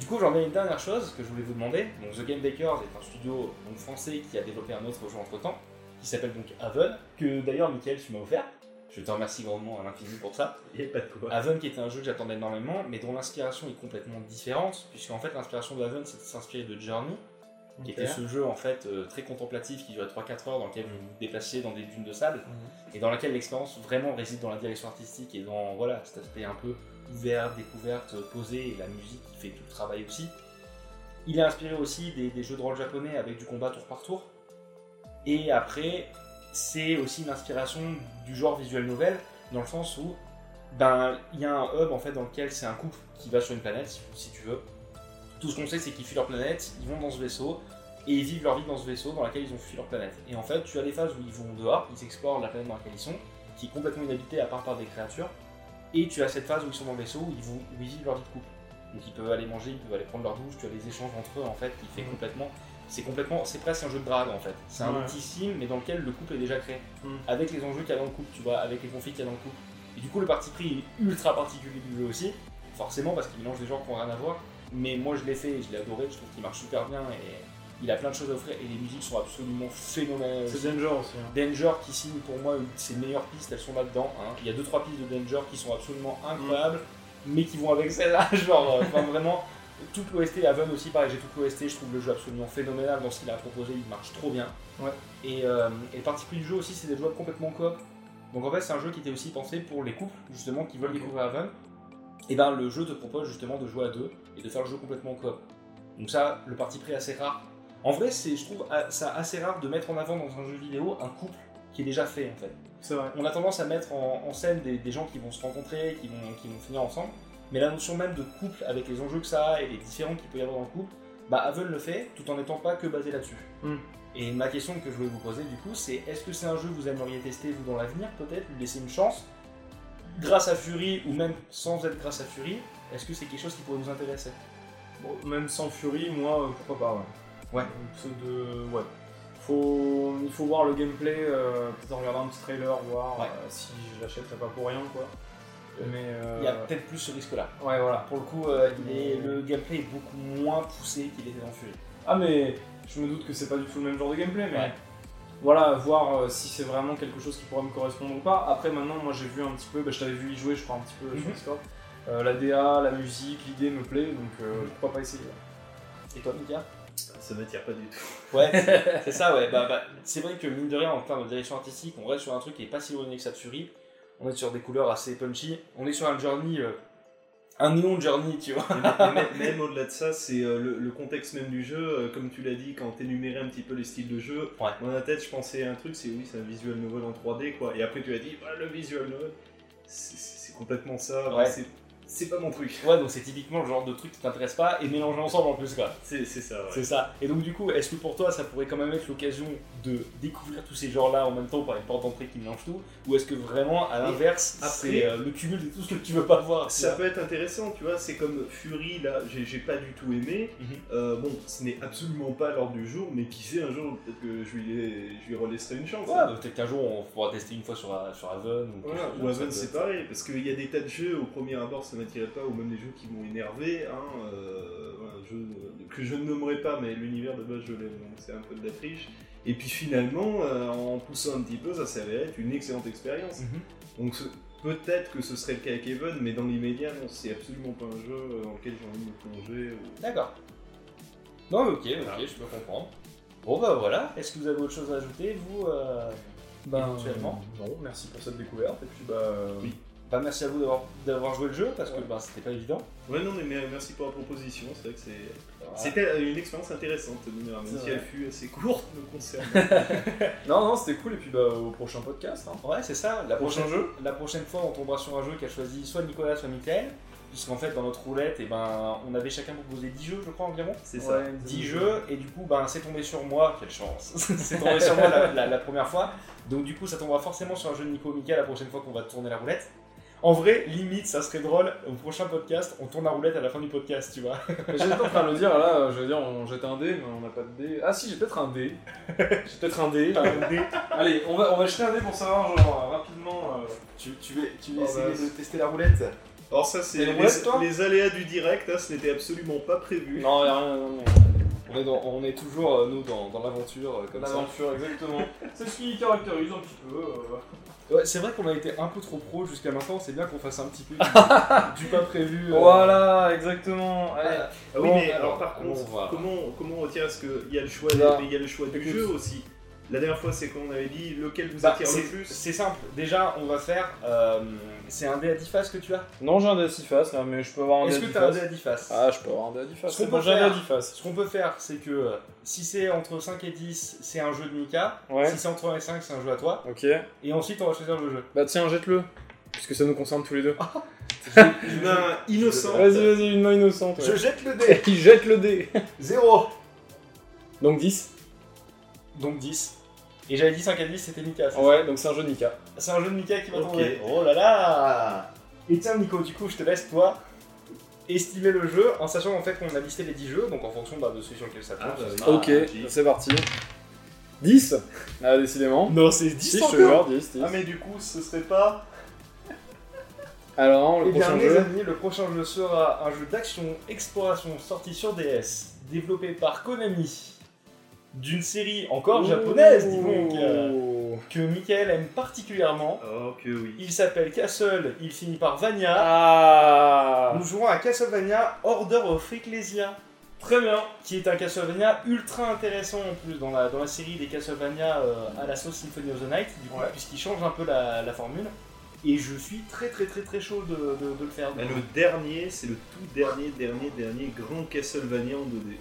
Du coup, j'en ai une dernière chose que je voulais vous demander. Donc, The Game Bakers est un studio donc, français qui a développé un autre jeu entre temps, qui s'appelle donc Haven, que d'ailleurs, Michael, tu m'as offert. Je te remercie grandement à l'infini pour ça. Pas de quoi. Haven qui était un jeu que j'attendais énormément, mais dont l'inspiration est complètement différente, puisqu'en fait l'inspiration de Haven c'était de s'inspirer de Journey, qui était ce jeu en fait euh, très contemplatif qui durait 3-4 heures dans lequel vous vous déplaciez dans des dunes de sable, et dans laquelle l'expérience vraiment réside dans la direction artistique et dans voilà, cet aspect un peu ouvert, découverte, posé, et la musique qui fait tout le travail aussi. Il est inspiré aussi des, jeux de rôle japonais avec du combat tour par tour. Et après, c'est aussi une du genre visual novel, dans le sens où ben il y a un hub en fait dans lequel c'est un couple qui va sur une planète, si, si tu veux. Tout ce qu'on sait, c'est qu'ils fuient leur planète, ils vont dans ce vaisseau et ils vivent leur vie dans ce vaisseau dans lequel ils ont fui leur planète. Et en fait, tu as des phases où ils vont dehors, ils explorent la planète dans laquelle ils sont, qui est complètement inhabitée à part par des créatures. Et tu as cette phase où ils sont dans le vaisseau, où ils, vont- où ils vivent leur vie de couple. Donc ils peuvent aller manger, ils peuvent aller prendre leur douche, tu as des échanges entre eux en fait qui fait complètement. C'est complètement. C'est presque un jeu de drague en fait. C'est un petit sim mais dans lequel le couple est déjà créé. Mhm. Avec les enjeux qu'il y a dans le couple, tu vois, avec les conflits qu'il y a dans le couple. Et du coup le parti pris est ultra particulier du jeu aussi. Forcément parce qu'il mélange des genres qui n'ont rien à voir. Mais moi je l'ai fait et je l'ai adoré, je trouve qu'il marche super bien et il a plein de choses à offrir et les musiques sont absolument phénoménales. C'est Danger aussi. hein. Danger qui signe pour moi une de ses meilleures pistes, elles sont là-dedans. hein. Il y a 2-3 pistes de Danger qui sont absolument incroyables, mais qui vont avec celle-là. Genre, euh, enfin, vraiment, toute l'OST, Haven aussi, pareil, j'ai toute l'OST, je trouve le jeu absolument phénoménal dans ce qu'il a proposé, il marche trop bien. Ouais. Et, euh, et le parti pris du jeu aussi, c'est des joueurs complètement coop. Donc en fait, c'est un jeu qui était aussi pensé pour les couples, justement, qui veulent découvrir Haven. Et ben le jeu te propose justement de jouer à deux et de faire le jeu complètement coop. Donc ça, le parti pris assez rare. En vrai, c'est, je trouve ça assez rare de mettre en avant dans un jeu vidéo un couple qui est déjà fait en fait. C'est vrai. On a tendance à mettre en, en scène des, des gens qui vont se rencontrer, qui vont, qui vont finir ensemble, mais la notion même de couple avec les enjeux que ça a et les différents qu'il peut y avoir dans le couple, bah Haven le fait tout en n'étant pas que basé là-dessus. Hmm. Et ma question que je voulais vous poser du coup, c'est est-ce que c'est un jeu que vous aimeriez tester vous dans l'avenir peut-être, lui laisser une chance grâce à Fury ou même sans être grâce à Fury? Est-ce que c'est quelque chose qui pourrait vous intéresser? Bon, même sans Fury, moi, euh, pourquoi pas, ouais. Ouais. C'est de... Ouais. Faut... Il faut voir le gameplay, euh, peut-être en regardant un petit trailer, voir Ouais. euh, si je l'achèterai pas pour rien, quoi. Mais... euh, Il y a peut-être plus ce risque-là. Ouais, voilà. Pour le coup, il est- le gameplay est beaucoup moins poussé qu'il était dans Fury. Ah, mais je me doute que c'est pas du tout le même genre de gameplay, mais... Ouais. voilà, voir euh, si c'est vraiment quelque chose qui pourrait me correspondre ou pas. Après, maintenant, moi j'ai vu un petit peu, bah, je t'avais vu y jouer, je crois, un petit peu sur Mhm. Discord. Euh, la DA, la musique, l'idée me plaît, donc euh, pourquoi pas essayer. Et toi, Mika? Ça m'attire pas du tout. Ouais, c'est ça, ouais. Bah, bah, c'est vrai que mine de rien, en termes de direction artistique, on reste sur un truc qui est pas si éloigné que ça de Fury. On est sur des couleurs assez punchy. On est sur un journey, euh, un néon journey, tu vois. Même, même au-delà de ça, c'est euh, le, le contexte même du jeu. euh, comme tu l'as dit, quand t'énumérais un petit peu les styles de jeu, Ouais. dans la tête, je pensais à un truc, c'est oui, c'est un visual novel en 3D, quoi. Et après, tu as dit, bah, le visual novel, c'est c'est complètement ça. Ouais. c'est- C'est pas mon truc. Ouais, donc c'est typiquement le genre de truc qui t'intéresse pas et mélanger ensemble en plus, quoi. C'est ça, ouais. C'est ça. Et donc, du coup, est-ce que pour toi, ça pourrait quand même être l'occasion de découvrir tous ces genres-là en même temps par une porte d'entrée qui mélange tout? Ou est-ce que vraiment, à l'inverse, c'est euh, le cumul de tout ce que tu veux pas voir Ça peut être intéressant, tu vois, c'est comme Fury, là, j'ai pas du tout aimé. Mhm. Euh, bon, ce n'est absolument pas l'ordre du jour, mais qui sait, un jour, peut-être que je lui, je lui relaisserai une chance. Ouais, hein. peut-être qu'un jour on pourra tester une fois sur, sur Haven ou, Voilà, ou Haven c'est pareil, parce qu'il y a des tas de jeux au premier abord ça m'attirait pas, ou même des jeux qui m'ont énervé, hein, euh, voilà, que je ne nommerai pas, mais l'univers de base je l'aime, donc c'est un peu de la triche. Et puis finalement, euh, en poussant un petit peu, ça s'avère être une excellente expérience. Mhm. Donc peut-être que ce serait le cas avec Haven, mais dans l'immédiat, non, c'est absolument pas un jeu dans lequel j'ai envie de me plonger. ou- D'accord. Non, mais ok, ok, Voilà. je peux comprendre. Bon, bah voilà. Est-ce que vous avez autre chose à ajouter, vous euh, Ben, Éventuellement? Non, merci pour cette découverte, et puis bah. euh, Oui. Bah, merci à vous d'avoir- joué le jeu parce que bah, c'était pas évident. Ouais, non, mais mer- merci pour la proposition, c'est vrai que c'est... C'était euh, une expérience intéressante, même si elle fut assez courte, me concernant. Non, non, c'était cool, et puis bah au prochain podcast. Hein. Ouais, c'est ça. La Prochain prochaine, jeu la prochaine fois, on tombera sur un jeu qu'a choisi soit Nicolas, soit Michael. Puisqu'en fait, dans notre roulette, et ben, on avait chacun proposé 10 jeux, je crois, environ. C'est ça. Ouais, 10 jeux, et du coup, ben, c'est tombé sur moi. Quelle chance C'est tombé sur moi la, la- la première fois. Donc, du coup, ça tombera forcément sur un jeu de Nico Mika la prochaine fois qu'on va tourner la roulette. En vrai, limite, ça serait drôle. Au prochain podcast, on tourne la roulette à la fin du podcast, tu vois. J'étais en train de le dire, là, je veux dire, on jette un dé, mais on n'a pas de dé. Ah si, j'ai peut-être un dé. J'ai peut-être un dé. Allez, on va, on va jeter un dé pour savoir, genre, euh, rapidement. euh, Tu, tu veux, tu veux Oh, essayer bah, de tester la roulette? Alors ça, c'est les, aléas du direct, hein, ce n'était absolument pas prévu. Non, y'a rien, non, non. On est, dans- on est toujours, euh, nous, dans, dans l'aventure, euh, comme ça. L'aventure, exactement. C'est ce qui caractérise un petit peu. euh, Ouais, c'est vrai qu'on a été un peu trop pro jusqu'à maintenant. C'est bien qu'on fasse un petit peu du, du pas prévu. euh. Voilà, exactement. Allez. Ah, oui, Bon, mais alors, alors par contre, comment, comment on retient Parce qu'il y a le choix, Là. mais il y a le choix du Écoute. jeu aussi? La dernière fois, c'est qu'on avait dit lequel vous bah, attire le c'est plus. c'est simple. Déjà, on va faire. euh, c'est un dé à 10 faces que tu as Non, j'ai un dé à 6 faces, là, mais je peux avoir un dé Est-ce à que 10 tu as un faces. dé à 10 faces Ah, je peux avoir un dé à 10 faces. Ce qu'on C'est bon, peut j'ai un dé à faire- 10 faces. Ce qu'on peut faire, c'est que euh, si c'est entre 5 et 10, c'est un jeu de Mika. Ouais. Si c'est entre 1 et 5, c'est un jeu à toi. Ok. Et ensuite, on va choisir le jeu. Bah tiens, jette-le. Puisque ça nous concerne tous les deux. Une main innocente. Vas-y, vas-y, une main innocente. ouais. Je jette le dé Il jette le dé. 0 Donc 10. Donc 10. Et j'avais dit 5 à 10, c'était Mika. Ouais, donc c'est un jeu de Nika. C'est un jeu de Mika qui va Ok. tomber. Oh là là Et tiens Nico, du coup je te laisse toi estimer le jeu en sachant en fait qu'on a listé les 10 jeux, donc en fonction bah, de celui sur lequel ça tombe. Ah, bah oui. sera- ok, c'est parti. 10 Ah, décidément. Non, c'est 10 Si, je te encore jure, 10, 10. Ah mais du coup, ce serait pas. Alors, le Eh bien prochain mes jeu. amis, le prochain jeu sera un jeu d'action exploration sorti sur DS, développé par Konami, d'une série encore japonaise, dis donc, euh, que Michael aime particulièrement. Oh que oui. Il s'appelle Castle, il finit par Vania. Ah Nous jouons à Castlevania Order of Ecclesia. Très bien. Qui est un Castlevania ultra intéressant en plus dans la, dans la série des Castlevania euh, à la sauce Symphony of the Night, du coup, Ouais. puisqu'il change un peu la, la formule. Et je suis très très très très chaud de, de- de le faire. Bah, le dernier, c'est le tout dernier, dernier, dernier grand Castlevania en 2D.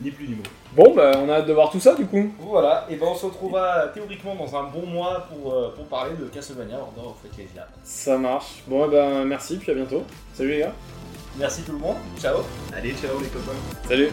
Ni plus ni moins. Bon, bah, on a hâte de voir tout ça du coup. Voilà, et ben on se retrouvera théoriquement dans un bon mois pour, euh, pour parler de Castlevania Order of Ecclesia. Ça marche. Bon, eh ben, merci, puis à bientôt. Salut les gars. Merci tout le monde, ciao Allez, ciao les copains. Salut.